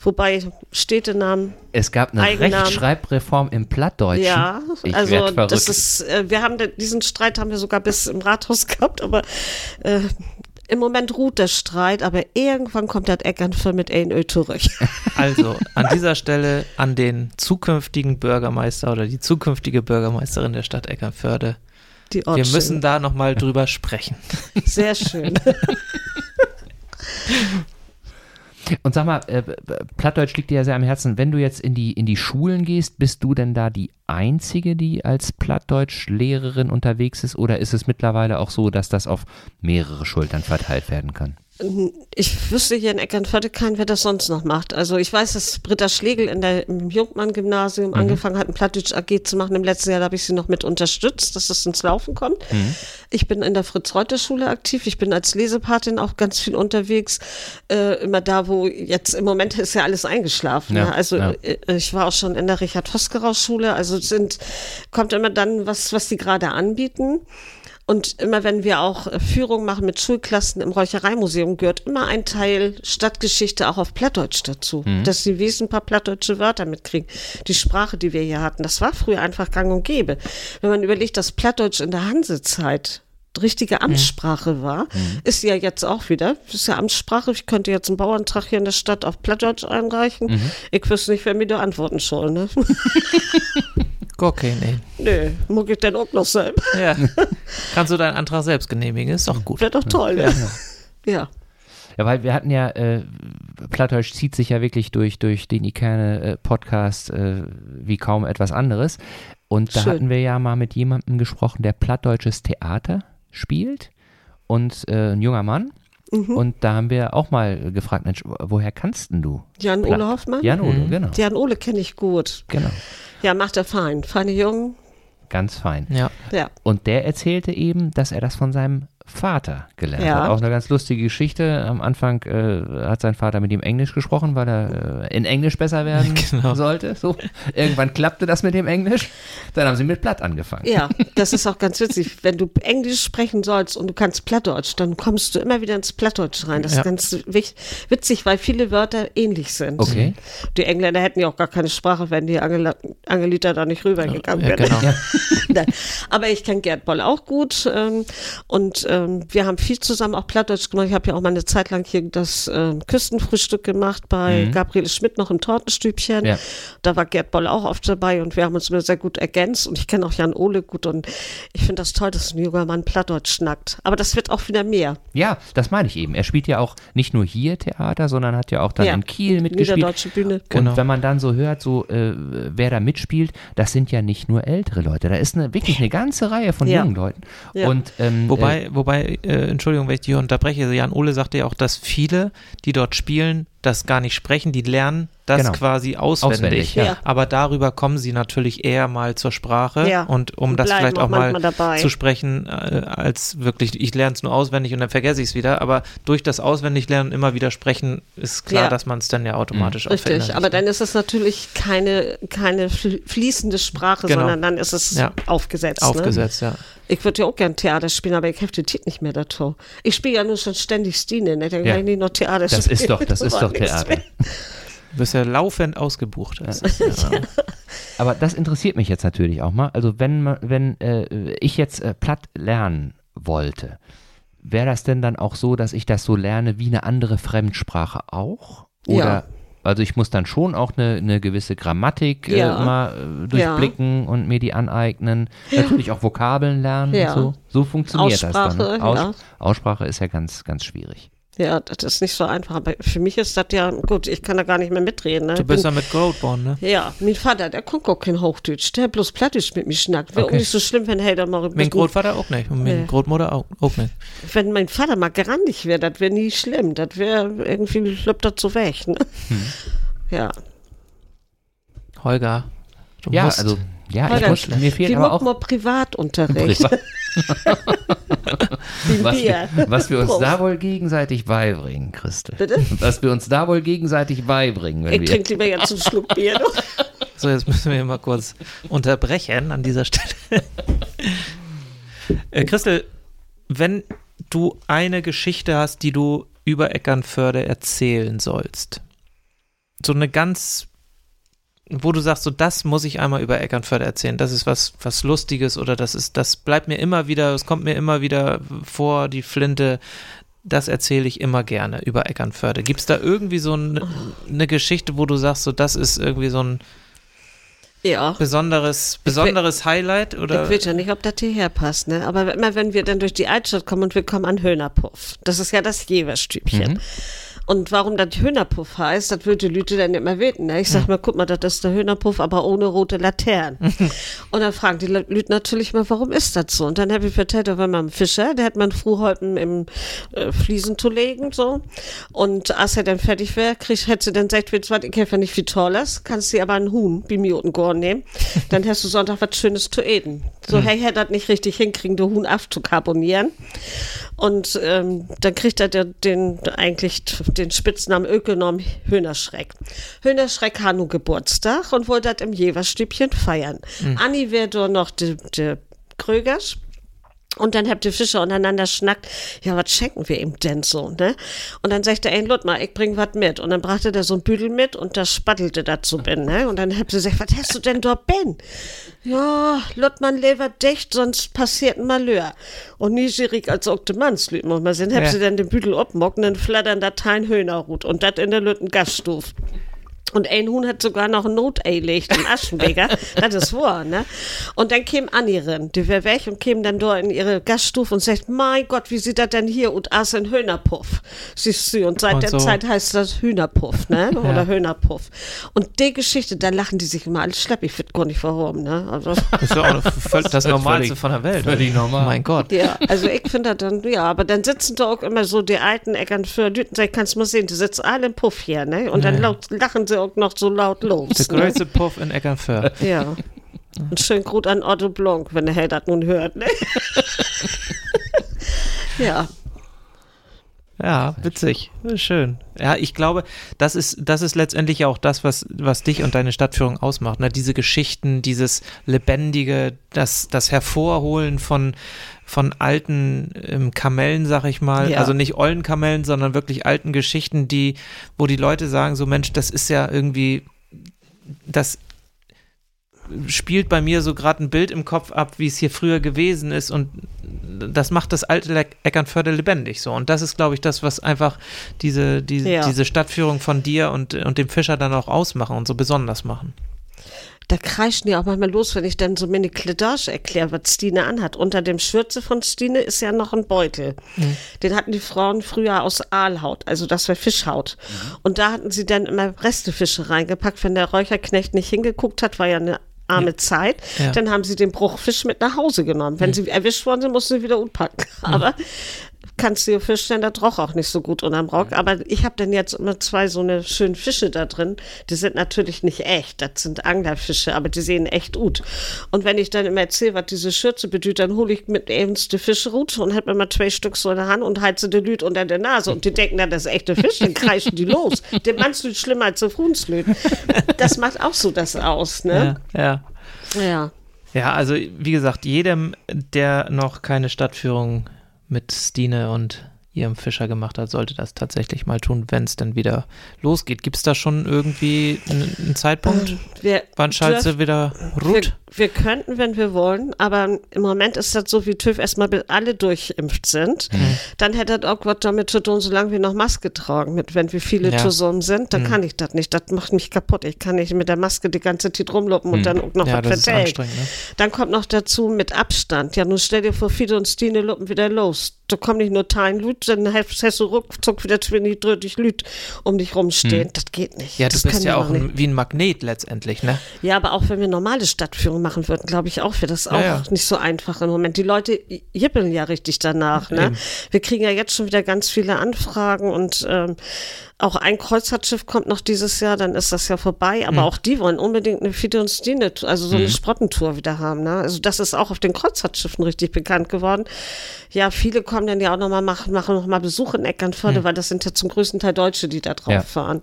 S2: Wobei Städtenamen.
S1: Es gab eine Eigennamen. Rechtschreibreform im Plattdeutschen.
S2: Ja, ich also das ist, äh, wir haben diesen Streit haben wir sogar bis im Rathaus gehabt, aber äh, im Moment ruht der Streit, aber irgendwann kommt das Eckernförde mit ANÖ zurück.
S3: Also an dieser Stelle an den zukünftigen Bürgermeister oder die zukünftige Bürgermeisterin der Stadt Eckernförde. Wir müssen da nochmal drüber sprechen.
S2: Sehr schön.
S1: Und sag mal, äh, Plattdeutsch liegt dir ja sehr am Herzen. Wenn du jetzt in die, in die Schulen gehst, bist du denn da die Einzige, die als Plattdeutschlehrerin unterwegs ist? Oder ist es mittlerweile auch so, dass das auf mehrere Schultern verteilt werden kann?
S2: Ich wüsste hier in Eckernförde keinen, wer das sonst noch macht. Also ich weiß, dass Britta Schlegel in der, im Jungmann-Gymnasium mhm. angefangen hat, ein Plattdeutsch AG zu machen. Im letzten Jahr habe ich sie noch mit unterstützt, dass das ins Laufen kommt. Mhm. Ich bin in der Fritz-Reuter-Schule aktiv. Ich bin als Lesepatin auch ganz viel unterwegs. Äh, immer da, wo jetzt im Moment ist ja alles eingeschlafen. Ja, ne? Also ja. Äh, ich war auch schon in der Richard-Vosgerau-Schule. Also sind, kommt immer dann was, was die gerade anbieten. Und immer wenn wir auch äh, Führung machen mit Schulklassen im Räuchereimuseum, gehört immer ein Teil Stadtgeschichte auch auf Plattdeutsch dazu. Mhm. Dass sie wissen, ein paar plattdeutsche Wörter mitkriegen. Die Sprache, die wir hier hatten, das war früher einfach gang und gäbe. Wenn man überlegt, dass Plattdeutsch in der Hansezeit richtige mhm. Amtssprache war, mhm. ist sie ja jetzt auch wieder. Das ist ja Amtssprache. Ich könnte jetzt einen Bauantrag hier in der Stadt auf Plattdeutsch einreichen. Mhm. Ich wüsste nicht, wer mir da antworten soll. Ne?
S3: Gar keine.
S2: Nö, muss ich denn auch noch selbst.
S3: Ja. Kannst du deinen Antrag selbst genehmigen? Ist doch gut.
S2: Wäre doch toll, ja.
S1: ja. ja. weil wir hatten ja, äh, Plattdeutsch zieht sich ja wirklich durch, durch den Ikerne-Podcast äh, wie kaum etwas anderes. Und da Schön. hatten wir ja mal mit jemandem gesprochen, der plattdeutsches Theater spielt und äh, ein junger Mann. Mhm. Und da haben wir auch mal gefragt, Mensch, woher kannst denn du?
S2: Jan-Ole Hoffmann?
S1: Jan-Ole, mhm. genau.
S2: Jan-Ole kenne ich gut.
S1: Genau.
S2: Ja, macht er fein. Feine Jungen.
S1: Ganz fein.
S3: Ja.
S2: ja.
S1: Und der erzählte eben, dass er das von seinem Vater gelernt ja. hat. Auch eine ganz lustige Geschichte. Am Anfang äh, hat sein Vater mit ihm Englisch gesprochen, weil er äh, in Englisch besser werden genau. sollte. So. Irgendwann klappte das mit dem Englisch. Dann haben sie mit Platt angefangen.
S2: Ja, das ist auch ganz witzig. Wenn du Englisch sprechen sollst und du kannst Plattdeutsch, dann kommst du immer wieder ins Plattdeutsch rein. Das ja. ist ganz witzig, weil viele Wörter ähnlich sind.
S1: Okay.
S2: Die Engländer hätten ja auch gar keine Sprache, wenn die Angel Angelita da nicht rübergegangen ja, wäre. Genau. Aber ich kenne Gerd Boll auch gut ähm, und äh, ähm, wir haben viel zusammen auch Plattdeutsch gemacht. Ich habe ja auch mal eine Zeit lang hier das äh, Küstenfrühstück gemacht bei mhm. Gabriele Schmidt noch im Tortenstübchen. Ja. Da war Gerd Boll auch oft dabei und wir haben uns immer sehr gut ergänzt und ich kenne auch Jan Ole gut und ich finde das toll, dass ein junger Mann Plattdeutsch schnackt. Aber das wird auch wieder mehr.
S1: Ja, das meine ich eben. Er spielt ja auch nicht nur hier Theater, sondern hat ja auch dann ja. in Kiel mitgespielt.
S2: Niederdeutsche Bühne.
S1: Genau. Und wenn man dann so hört, so äh, wer da mitspielt, das sind ja nicht nur ältere Leute. Da ist eine, wirklich eine ganze Reihe von ja. jungen Leuten.
S3: Ja. Und, ähm, wobei, äh, wobei äh, Entschuldigung, wenn ich dich unterbreche, Jan Ole sagte ja auch, dass viele, die dort spielen, das gar nicht sprechen, die lernen das genau. quasi auswendig. auswendig
S2: ja.
S3: Aber darüber kommen sie natürlich eher mal zur Sprache
S2: ja.
S3: und um das vielleicht auch mal dabei. zu sprechen, äh, als wirklich, ich lerne es nur auswendig und dann vergesse ich es wieder. Aber durch das Auswendiglernen immer wieder sprechen, ist klar, ja. dass man es dann ja automatisch mhm.
S2: auch Richtig, aber dann ist es natürlich keine, keine fließende Sprache, genau. sondern dann ist es aufgesetzt.
S3: Aufgesetzt, ne? ja.
S2: Ich würde ja auch gern Theater spielen, aber ich habe den Titel nicht mehr dazu. Ich spiele ja nur schon ständig Stine, ne? dann kann ich nicht noch Theater
S1: das spielen. Ist doch, das ist doch Theater.
S3: Du wirst ja laufend ausgebucht. Das
S1: ja. Aber das interessiert mich jetzt natürlich auch mal. Also wenn, wenn äh, ich jetzt äh, platt lernen wollte, wäre das denn dann auch so, dass ich das so lerne wie eine andere Fremdsprache auch? Oder ja. Also ich muss dann schon auch eine, eine gewisse Grammatik äh, ja. äh, immer äh, durchblicken ja. und mir die aneignen. Natürlich auch Vokabeln lernen und so. So funktioniert das dann. Aus, Aussprache ist ja ganz, ganz schwierig.
S2: Ja, das ist nicht so einfach. Aber für mich ist das ja, gut, ich kann da gar nicht mehr mitreden. Ne?
S3: Du bist ja mit Goldborn, ne?
S2: Ja, mein Vater, der kommt auch kein Hochdeutsch. Der hat bloß Plattisch mit mir schnackt. Wäre okay. auch nicht so schlimm, wenn dann mal.
S3: Mein Großvater auch nicht und mein ja. Großmutter auch, auch, nicht.
S2: Wenn mein Vater mal grandig wäre, das wäre nie schlimm. Das wäre irgendwie, löppt das so weg, ne? Hm. Ja.
S3: Holger,
S1: du ja, musst. also ja,
S2: Holger, ich muss, mir fehlt aber auch mal Privatunterricht. Privat.
S1: Was wir, was wir uns
S2: Prost.
S1: da wohl gegenseitig beibringen, Christel.
S2: Bitte?
S1: Was wir uns da wohl gegenseitig beibringen, wenn
S2: Ich
S1: wir.
S2: trinke lieber jetzt einen Schluck Bier.
S3: So, jetzt müssen wir mal kurz unterbrechen an dieser Stelle. äh, Christel, wenn du eine Geschichte hast, die du über Eckernförde erzählen sollst, so eine ganz, wo du sagst, so das muss ich einmal über Eckernförde erzählen, das ist was, was Lustiges oder das ist, das bleibt mir immer wieder, es kommt mir immer wieder vor, die Flinte, das erzähle ich immer gerne über Eckernförde. Gibt es da irgendwie so ein, eine Geschichte, wo du sagst, so das ist irgendwie so ein
S2: Ja.
S3: besonderes, besonderes Highlight oder?
S2: Ich weiß ja nicht, ob das hierher passt, ne? Aber immer wenn wir dann durch die Altstadt kommen und wir kommen an Höhnerpuff, das ist ja das Jeverstübchen.
S1: Mhm.
S2: Und warum das Höhnerpuff heißt, das würde die Leute dann immer wissen. Ne? Ich sag mal, guck mal, das ist der Höhnerpuff, aber ohne rote Laternen. und dann fragen die Leute natürlich mal, warum ist das so? Und dann habe ich erzählt, da war mal ein Fischer, der hat man Fruhholpen im äh, Fliesen zu legen, so. Und als er dann fertig wäre, hätte sie dann gesagt, weißt du was, ich helfe nicht viel Tolles, kannst du aber einen Huhn, wie Mioten nehmen, dann hast du Sonntag was Schönes zu eden. So, hey, hätte das nicht richtig hinkriegen, den Huhn abzukarbonieren. Und ähm, dann kriegt er den, den eigentlich den Spitznamen Ökonom Höhnerschreck. Höhnerschreck hat nun Geburtstag und wollte das im Jeverstübchen feiern. Anni wäre doch noch de, de Krögers. Und dann habt ihr Fischer untereinander schnackt, ja, was schenken wir ihm denn so, ne? Und dann sagt der ein Lutmer, ich bring was mit. Und dann brachte der so ein Büdel mit und das spattelte dazu bin, ne? Und dann habt ihr gesagt, was hast du denn dort Ben? Ja, Luttmann lever dicht, sonst passiert ein Malheur. Und nieschierig als auch Mannslüt, muss man sehen, habt
S3: Ja.
S2: sie dann den Büdel abmocken, dann flattern da tein Höhnerhut und das in der Lütten Gaststuf. Und ein Huhn hat sogar noch ein Notei legt im Aschenbecher. das ist wahr, ne? Und dann käm Anni rein, die wär weg und käm dann dort in ihre Gaststufe und sagt, mein Gott, wie sieht das denn hier? Und aß ein Hühnerpuff. Siehst du, und seit
S3: Und
S2: der
S3: so.
S2: Zeit heißt das Hühnerpuff, ne? Oder
S3: Ja.
S2: Hühnerpuff. Und die Geschichte, da lachen die sich immer alle schlepp. Ich weiß gar nicht warum, ne? Also,
S3: Das ist ja auch voll- das Normalste
S1: Völlig-
S3: von der Welt.
S1: völlig
S3: oder?
S1: normal.
S3: Mein Gott.
S2: ja, also ich finde das dann, ja, aber dann sitzen da auch immer so die alten Eckern für Lüten, sag, kannst du mal sehen, die sitzen alle im Puff hier, ne? Und dann laut, lachen sie auch noch so laut los.
S3: Der
S2: ne?
S3: größte Puff in Eckernförde.
S2: Ja. Und schön Gruß an Otto Blonk, wenn er das nun hört. Ne? ja.
S3: Ja, witzig. Schön. Ja, ich glaube, das ist, das ist letztendlich auch das, was, was dich und deine Stadtführung ausmacht. Ne? Diese Geschichten, dieses Lebendige, das, das Hervorholen von, von alten ähm, Kamellen, sag ich mal.
S2: Ja.
S3: Also nicht ollen Kamellen, sondern wirklich alten Geschichten, die, wo die Leute sagen, so Mensch, das ist ja irgendwie, das spielt bei mir so gerade ein Bild im Kopf ab, wie es hier früher gewesen ist und das macht das alte Le- Eckernförde lebendig so und das ist glaube ich das, was einfach diese, diese,
S2: Ja.
S3: diese Stadtführung von dir und, und dem Fischer dann auch ausmachen und so besonders machen.
S2: Da kreischen die auch manchmal los, wenn ich dann so mini Kleddage erkläre, was Stine anhat. Unter dem Schürze von Stine ist ja noch ein Beutel. Den hatten die Frauen früher aus Aalhaut, also das war Fischhaut. Und da hatten sie dann immer Restefische reingepackt. Wenn der Räucherknecht nicht hingeguckt hat, war ja eine arme Zeit,
S3: Ja.
S2: dann haben sie den Bruchfisch mit nach Hause genommen. Wenn sie erwischt worden sind, mussten sie wieder unpacken. Aber kannst du dir vorstellen, der roch auch nicht so gut unterm Rock. Aber ich habe dann jetzt immer zwei so eine schönen Fische da drin. Die sind natürlich nicht echt. Das sind Anglerfische, aber die sehen echt gut. Und wenn ich dann immer erzähle, was diese Schürze bedeutet, dann hole ich mit abends die Fischerut und hab mir mal zwei Stück so in der Hand und heize die Lüt unter der Nase. Und die denken, na, das ist echte Fisch, dann kreischen die los. Der Mannslüt schlimmer als der Fruhnslüt. Das macht auch so das aus, ne?
S3: Ja, ja.
S2: Ja.
S3: Ja, also wie gesagt, jedem, der noch keine Stadtführung mit Stine und ihrem Fischer gemacht hat, sollte das tatsächlich mal tun, wenn es dann wieder losgeht. Gibt es da schon irgendwie einen, einen Zeitpunkt?
S2: Wir
S3: Wann sie wieder Rut?
S2: Wir könnten, wenn wir wollen, aber im Moment ist das so, wie TÜV erstmal bis alle durchimpft sind.
S3: Mhm.
S2: Dann hätte das auch was damit zu tun, solange wir noch Maske tragen. Mit, wenn wir viele
S3: Ja.
S2: zusammen sind, dann
S3: Mhm.
S2: kann ich das nicht. Das macht mich kaputt. Ich kann nicht mit der Maske die ganze Zeit rumloppen und dann auch noch
S3: Mhm. Ja,
S2: was
S3: anstrengend. Ne?
S2: Dann kommt noch dazu mit Abstand. Ja, nun stell dir vor, Fiete und Stine luppen wieder los. Da kommen nicht nur Tein Lüt, dann hast hast du ruckzuck wieder 20, 30 Lüt um dich rumstehen. Das geht nicht.
S3: Mhm. Ja, du
S2: das
S3: bist
S2: können
S3: ja auch ein, wie ein Magnet letztendlich, ne?
S2: Ja, aber auch wenn wir normale Stadtführungen Machen würden, glaube ich auch, wäre das auch
S3: Ja, ja.
S2: nicht so einfach im Moment. Die Leute jippeln ja richtig danach. Ne?
S3: Eben.
S2: Wir kriegen ja jetzt schon wieder ganz viele Anfragen und ähm, auch ein Kreuzfahrtschiff kommt noch dieses Jahr, dann ist das ja vorbei. Aber auch die wollen unbedingt eine Fide und Stine, also so eine Sprottentour wieder haben. Ne? Also das ist auch auf den Kreuzfahrtschiffen richtig bekannt geworden. Ja, viele kommen dann ja auch nochmal machen, machen noch mal Besuch in Eckernförde, weil das sind ja zum größten Teil Deutsche, die da drauf
S1: Ja,
S2: fahren.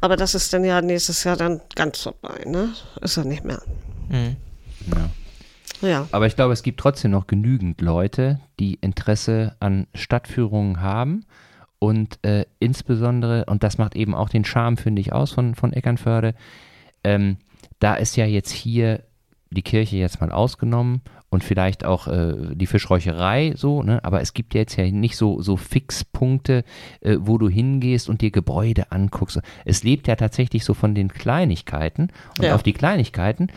S2: Aber das ist dann ja nächstes Jahr dann ganz vorbei, ne? Ist ja nicht mehr.
S3: Mhm.
S1: Ja.
S2: Ja.
S1: Aber ich glaube, es gibt trotzdem noch genügend Leute, die Interesse an Stadtführungen haben. Und äh, insbesondere, und das macht eben auch den Charme, finde ich, aus von, von Eckernförde, ähm, da ist ja jetzt hier die Kirche jetzt mal ausgenommen und vielleicht auch äh, die Fischräucherei so, ne? aber es gibt ja jetzt ja nicht so, so Fixpunkte, äh, wo du hingehst und dir Gebäude anguckst. Es lebt ja tatsächlich so von den Kleinigkeiten und
S2: Ja.
S1: auf die Kleinigkeiten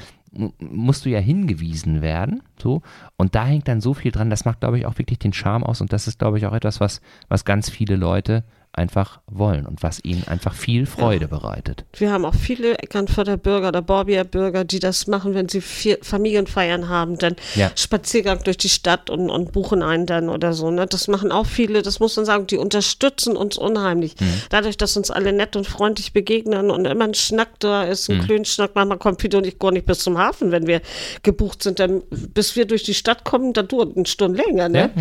S1: musst du ja hingewiesen werden, so. Und da hängt dann so viel dran, das macht glaube ich auch wirklich den Charme aus. Und das ist glaube ich auch etwas, was, was ganz viele Leute einfach wollen und was ihnen einfach viel Freude bereitet.
S2: Wir haben auch viele Eckernförder Bürger oder Borbier Bürger, die das machen, wenn sie vier Familienfeiern haben, dann
S1: Ja.
S2: Spaziergang durch die Stadt und, und buchen einen dann oder so. Ne? Das machen auch viele, das muss man sagen, die unterstützen uns unheimlich. Dadurch, dass uns alle nett und freundlich begegnen und immer ein Schnack da ist, ein Klönschnack, manchmal kommt Peter und ich gar nicht bis zum Hafen, wenn wir gebucht sind. Dann, bis wir durch die Stadt kommen, da dauert eine Stunde länger. Ne?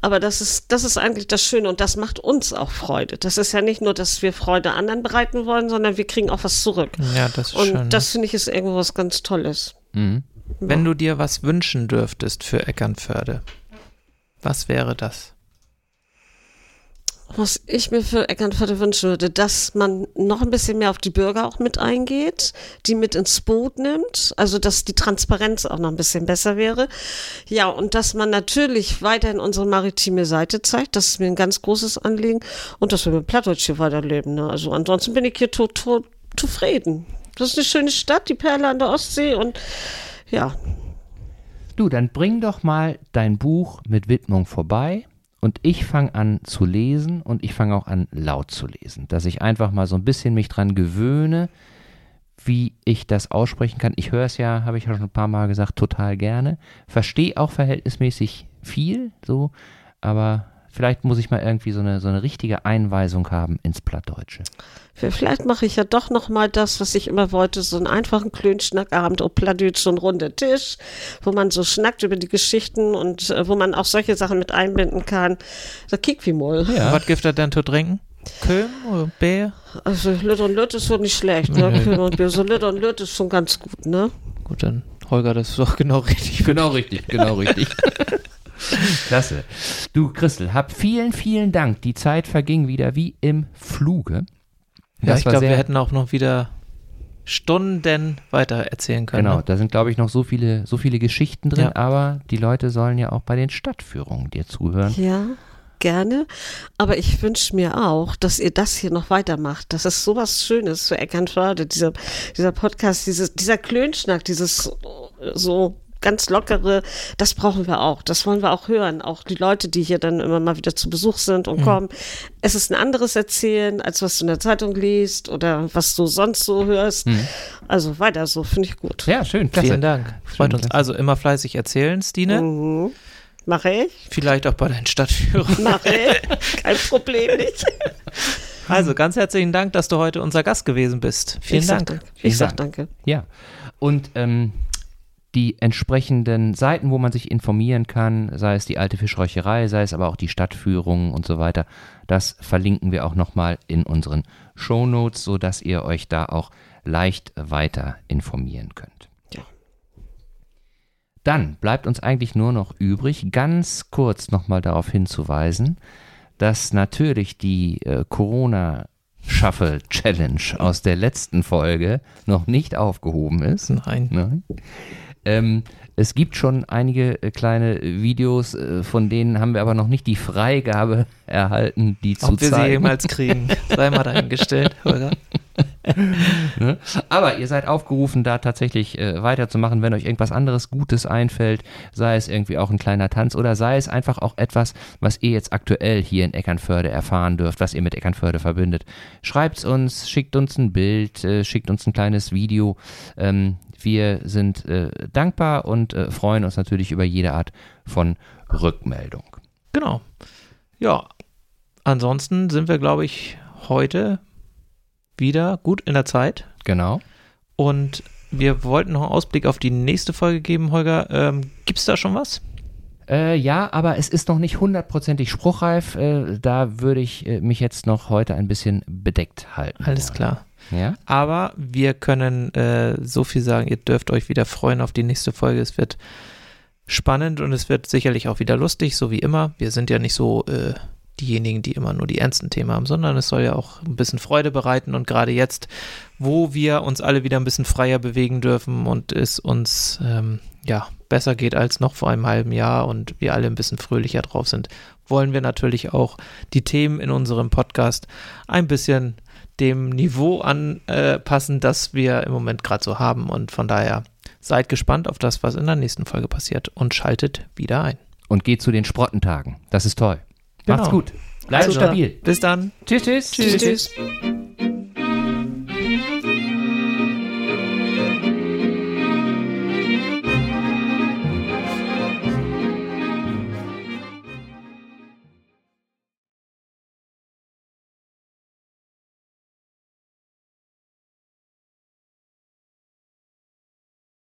S2: Aber das ist, das ist eigentlich das Schöne und das macht uns auch Freude. Das ist ja nicht nur, dass wir Freude anderen bereiten wollen, sondern wir kriegen auch was zurück.
S3: Ja, das ist
S2: Und
S3: schön.
S2: das finde ich ist irgendwo was ganz Tolles.
S1: Mhm.
S3: Wenn du dir was wünschen dürftest für Eckernförde, was wäre das?
S2: Was ich mir für Eckernförde wünschen würde, dass man noch ein bisschen mehr auf die Bürger auch mit eingeht, die mit ins Boot nimmt, also dass die Transparenz auch noch ein bisschen besser wäre. Ja, und dass man natürlich weiterhin unsere maritime Seite zeigt, das ist mir ein ganz großes Anliegen und dass wir mit Plattdeutsch hier weiterleben. Ne? Also ansonsten bin ich hier tot, tot, zufrieden. Das ist eine schöne Stadt, die Perle an der Ostsee und ja,
S1: Du, dann bring doch mal dein Buch mit Widmung vorbei und ich fange an zu lesen und ich fange auch an laut zu lesen, dass ich einfach mal so ein bisschen mich dran gewöhne, wie ich das aussprechen kann. Ich höre es ja, habe ich ja schon ein paar Mal gesagt, total gerne. Verstehe auch verhältnismäßig viel, so, aber vielleicht muss ich mal irgendwie so eine, so eine richtige Einweisung haben ins Plattdeutsche.
S2: Vielleicht mache ich ja doch noch mal das, was ich immer wollte, so einen einfachen Klönschnackabend au Plattdeutsch, so ein runder Tisch, wo man so schnackt über die Geschichten und äh, wo man auch solche Sachen mit einbinden kann. Da kick wie mal.
S3: Was gibt er denn zu trinken? Köhm oder Bär?
S2: Also Lütt und Lütt ist so nicht schlecht, ne? Kühl und Bier. So Lütt und Lütt ist schon ganz gut, ne?
S3: Gut, dann Holger, das ist doch genau richtig.
S1: Genau richtig, genau richtig. Klasse. Du, Christel, hab vielen, vielen Dank. Die Zeit verging wieder wie im Fluge.
S3: Ja,
S1: Das
S3: ich
S1: war
S3: glaube, wir hätten auch noch wieder Stunden weiter erzählen können.
S1: Genau,
S3: ne?
S1: da sind, glaube ich, noch so viele, so viele Geschichten drin,
S3: Ja.
S1: aber die Leute sollen ja auch bei den Stadtführungen dir zuhören.
S2: Ja, gerne. Aber ich wünsche mir auch, dass ihr das hier noch weitermacht. Das ist sowas Schönes für Eckernförde, dieser, dieser Podcast, dieses, dieser Klönschnack, dieses so ganz lockere, das brauchen wir auch. Das wollen wir auch hören. Auch die Leute, die hier dann immer mal wieder zu Besuch sind und kommen. Es ist ein anderes Erzählen, als was du in der Zeitung liest oder was du sonst so hörst. Also weiter so, finde ich gut.
S1: Ja, schön, klasse.
S3: Vielen Dank. Freut uns.
S1: klasse.
S3: Also immer fleißig erzählen, Stine.
S2: Mhm. Mache ich,
S3: Vielleicht auch bei deinen Stadtführungen.
S2: mache ich. Kein Problem nicht.
S3: Also ganz herzlichen Dank, dass du heute unser Gast gewesen bist. Vielen
S2: ich
S3: Dank.
S2: Sag, danke.
S1: Vielen
S2: ich sag
S1: Dank.
S2: danke.
S1: Ja. Und ähm, die entsprechenden Seiten, wo man sich informieren kann, sei es die alte Fischräucherei, sei es aber auch die Stadtführungen und so weiter, das verlinken wir auch nochmal in unseren Shownotes, sodass ihr euch da auch leicht weiter informieren könnt.
S2: Ja.
S1: Dann bleibt uns eigentlich nur noch übrig, ganz kurz nochmal darauf hinzuweisen, dass natürlich die äh, Corona Shuffle Challenge aus der letzten Folge noch nicht aufgehoben ist.
S3: Nein.
S1: Nein. Ähm, es gibt schon einige äh, kleine Videos, äh, von denen haben wir aber noch nicht die Freigabe erhalten, die zu
S3: Ob wir sie
S1: zeigen.
S3: jemals kriegen, sei mal dahingestellt, Holger.
S1: ne? Aber ihr seid aufgerufen, da tatsächlich äh, weiterzumachen, wenn euch irgendwas anderes Gutes einfällt, sei es irgendwie auch ein kleiner Tanz oder sei es einfach auch etwas, was ihr jetzt aktuell hier in Eckernförde erfahren dürft, was ihr mit Eckernförde verbindet. Schreibt's uns, schickt uns ein Bild, äh, schickt uns ein kleines Video. Ähm, wir sind äh, dankbar und äh, freuen uns natürlich über jede Art von Rückmeldung.
S3: Genau. Ja, ansonsten sind wir, glaube ich, heute wieder gut in der Zeit.
S1: Genau.
S3: Und wir wollten noch einen Ausblick auf die nächste Folge geben, Holger. Ähm, Gibt es da schon was?
S1: Äh, ja, aber es ist noch nicht hundertprozentig spruchreif. Äh, da würde ich äh, mich jetzt noch heute ein bisschen bedeckt halten.
S3: Alles klar.
S1: Ja?
S3: Aber wir können äh, so viel sagen, ihr dürft euch wieder freuen auf die nächste Folge. Es wird spannend und es wird sicherlich auch wieder lustig, so wie immer. Wir sind ja nicht so äh, diejenigen, die immer nur die ernsten Themen haben, sondern es soll ja auch ein bisschen Freude bereiten und gerade jetzt, wo wir uns alle wieder ein bisschen freier bewegen dürfen und es uns ähm, ja besser geht als noch vor einem halben Jahr und wir alle ein bisschen fröhlicher drauf sind, wollen wir natürlich auch die Themen in unserem Podcast ein bisschen dem Niveau anpassen, das wir im Moment gerade so haben und von daher seid gespannt auf das, was in der nächsten Folge passiert und schaltet wieder ein.
S1: Und geht zu den Sprottentagen. Das ist toll. Macht's
S3: Genau.
S1: gut. Bleibt
S3: Also,
S1: stabil.
S3: Bis dann.
S1: Tschüss, tschüss.
S2: tschüss. tschüss.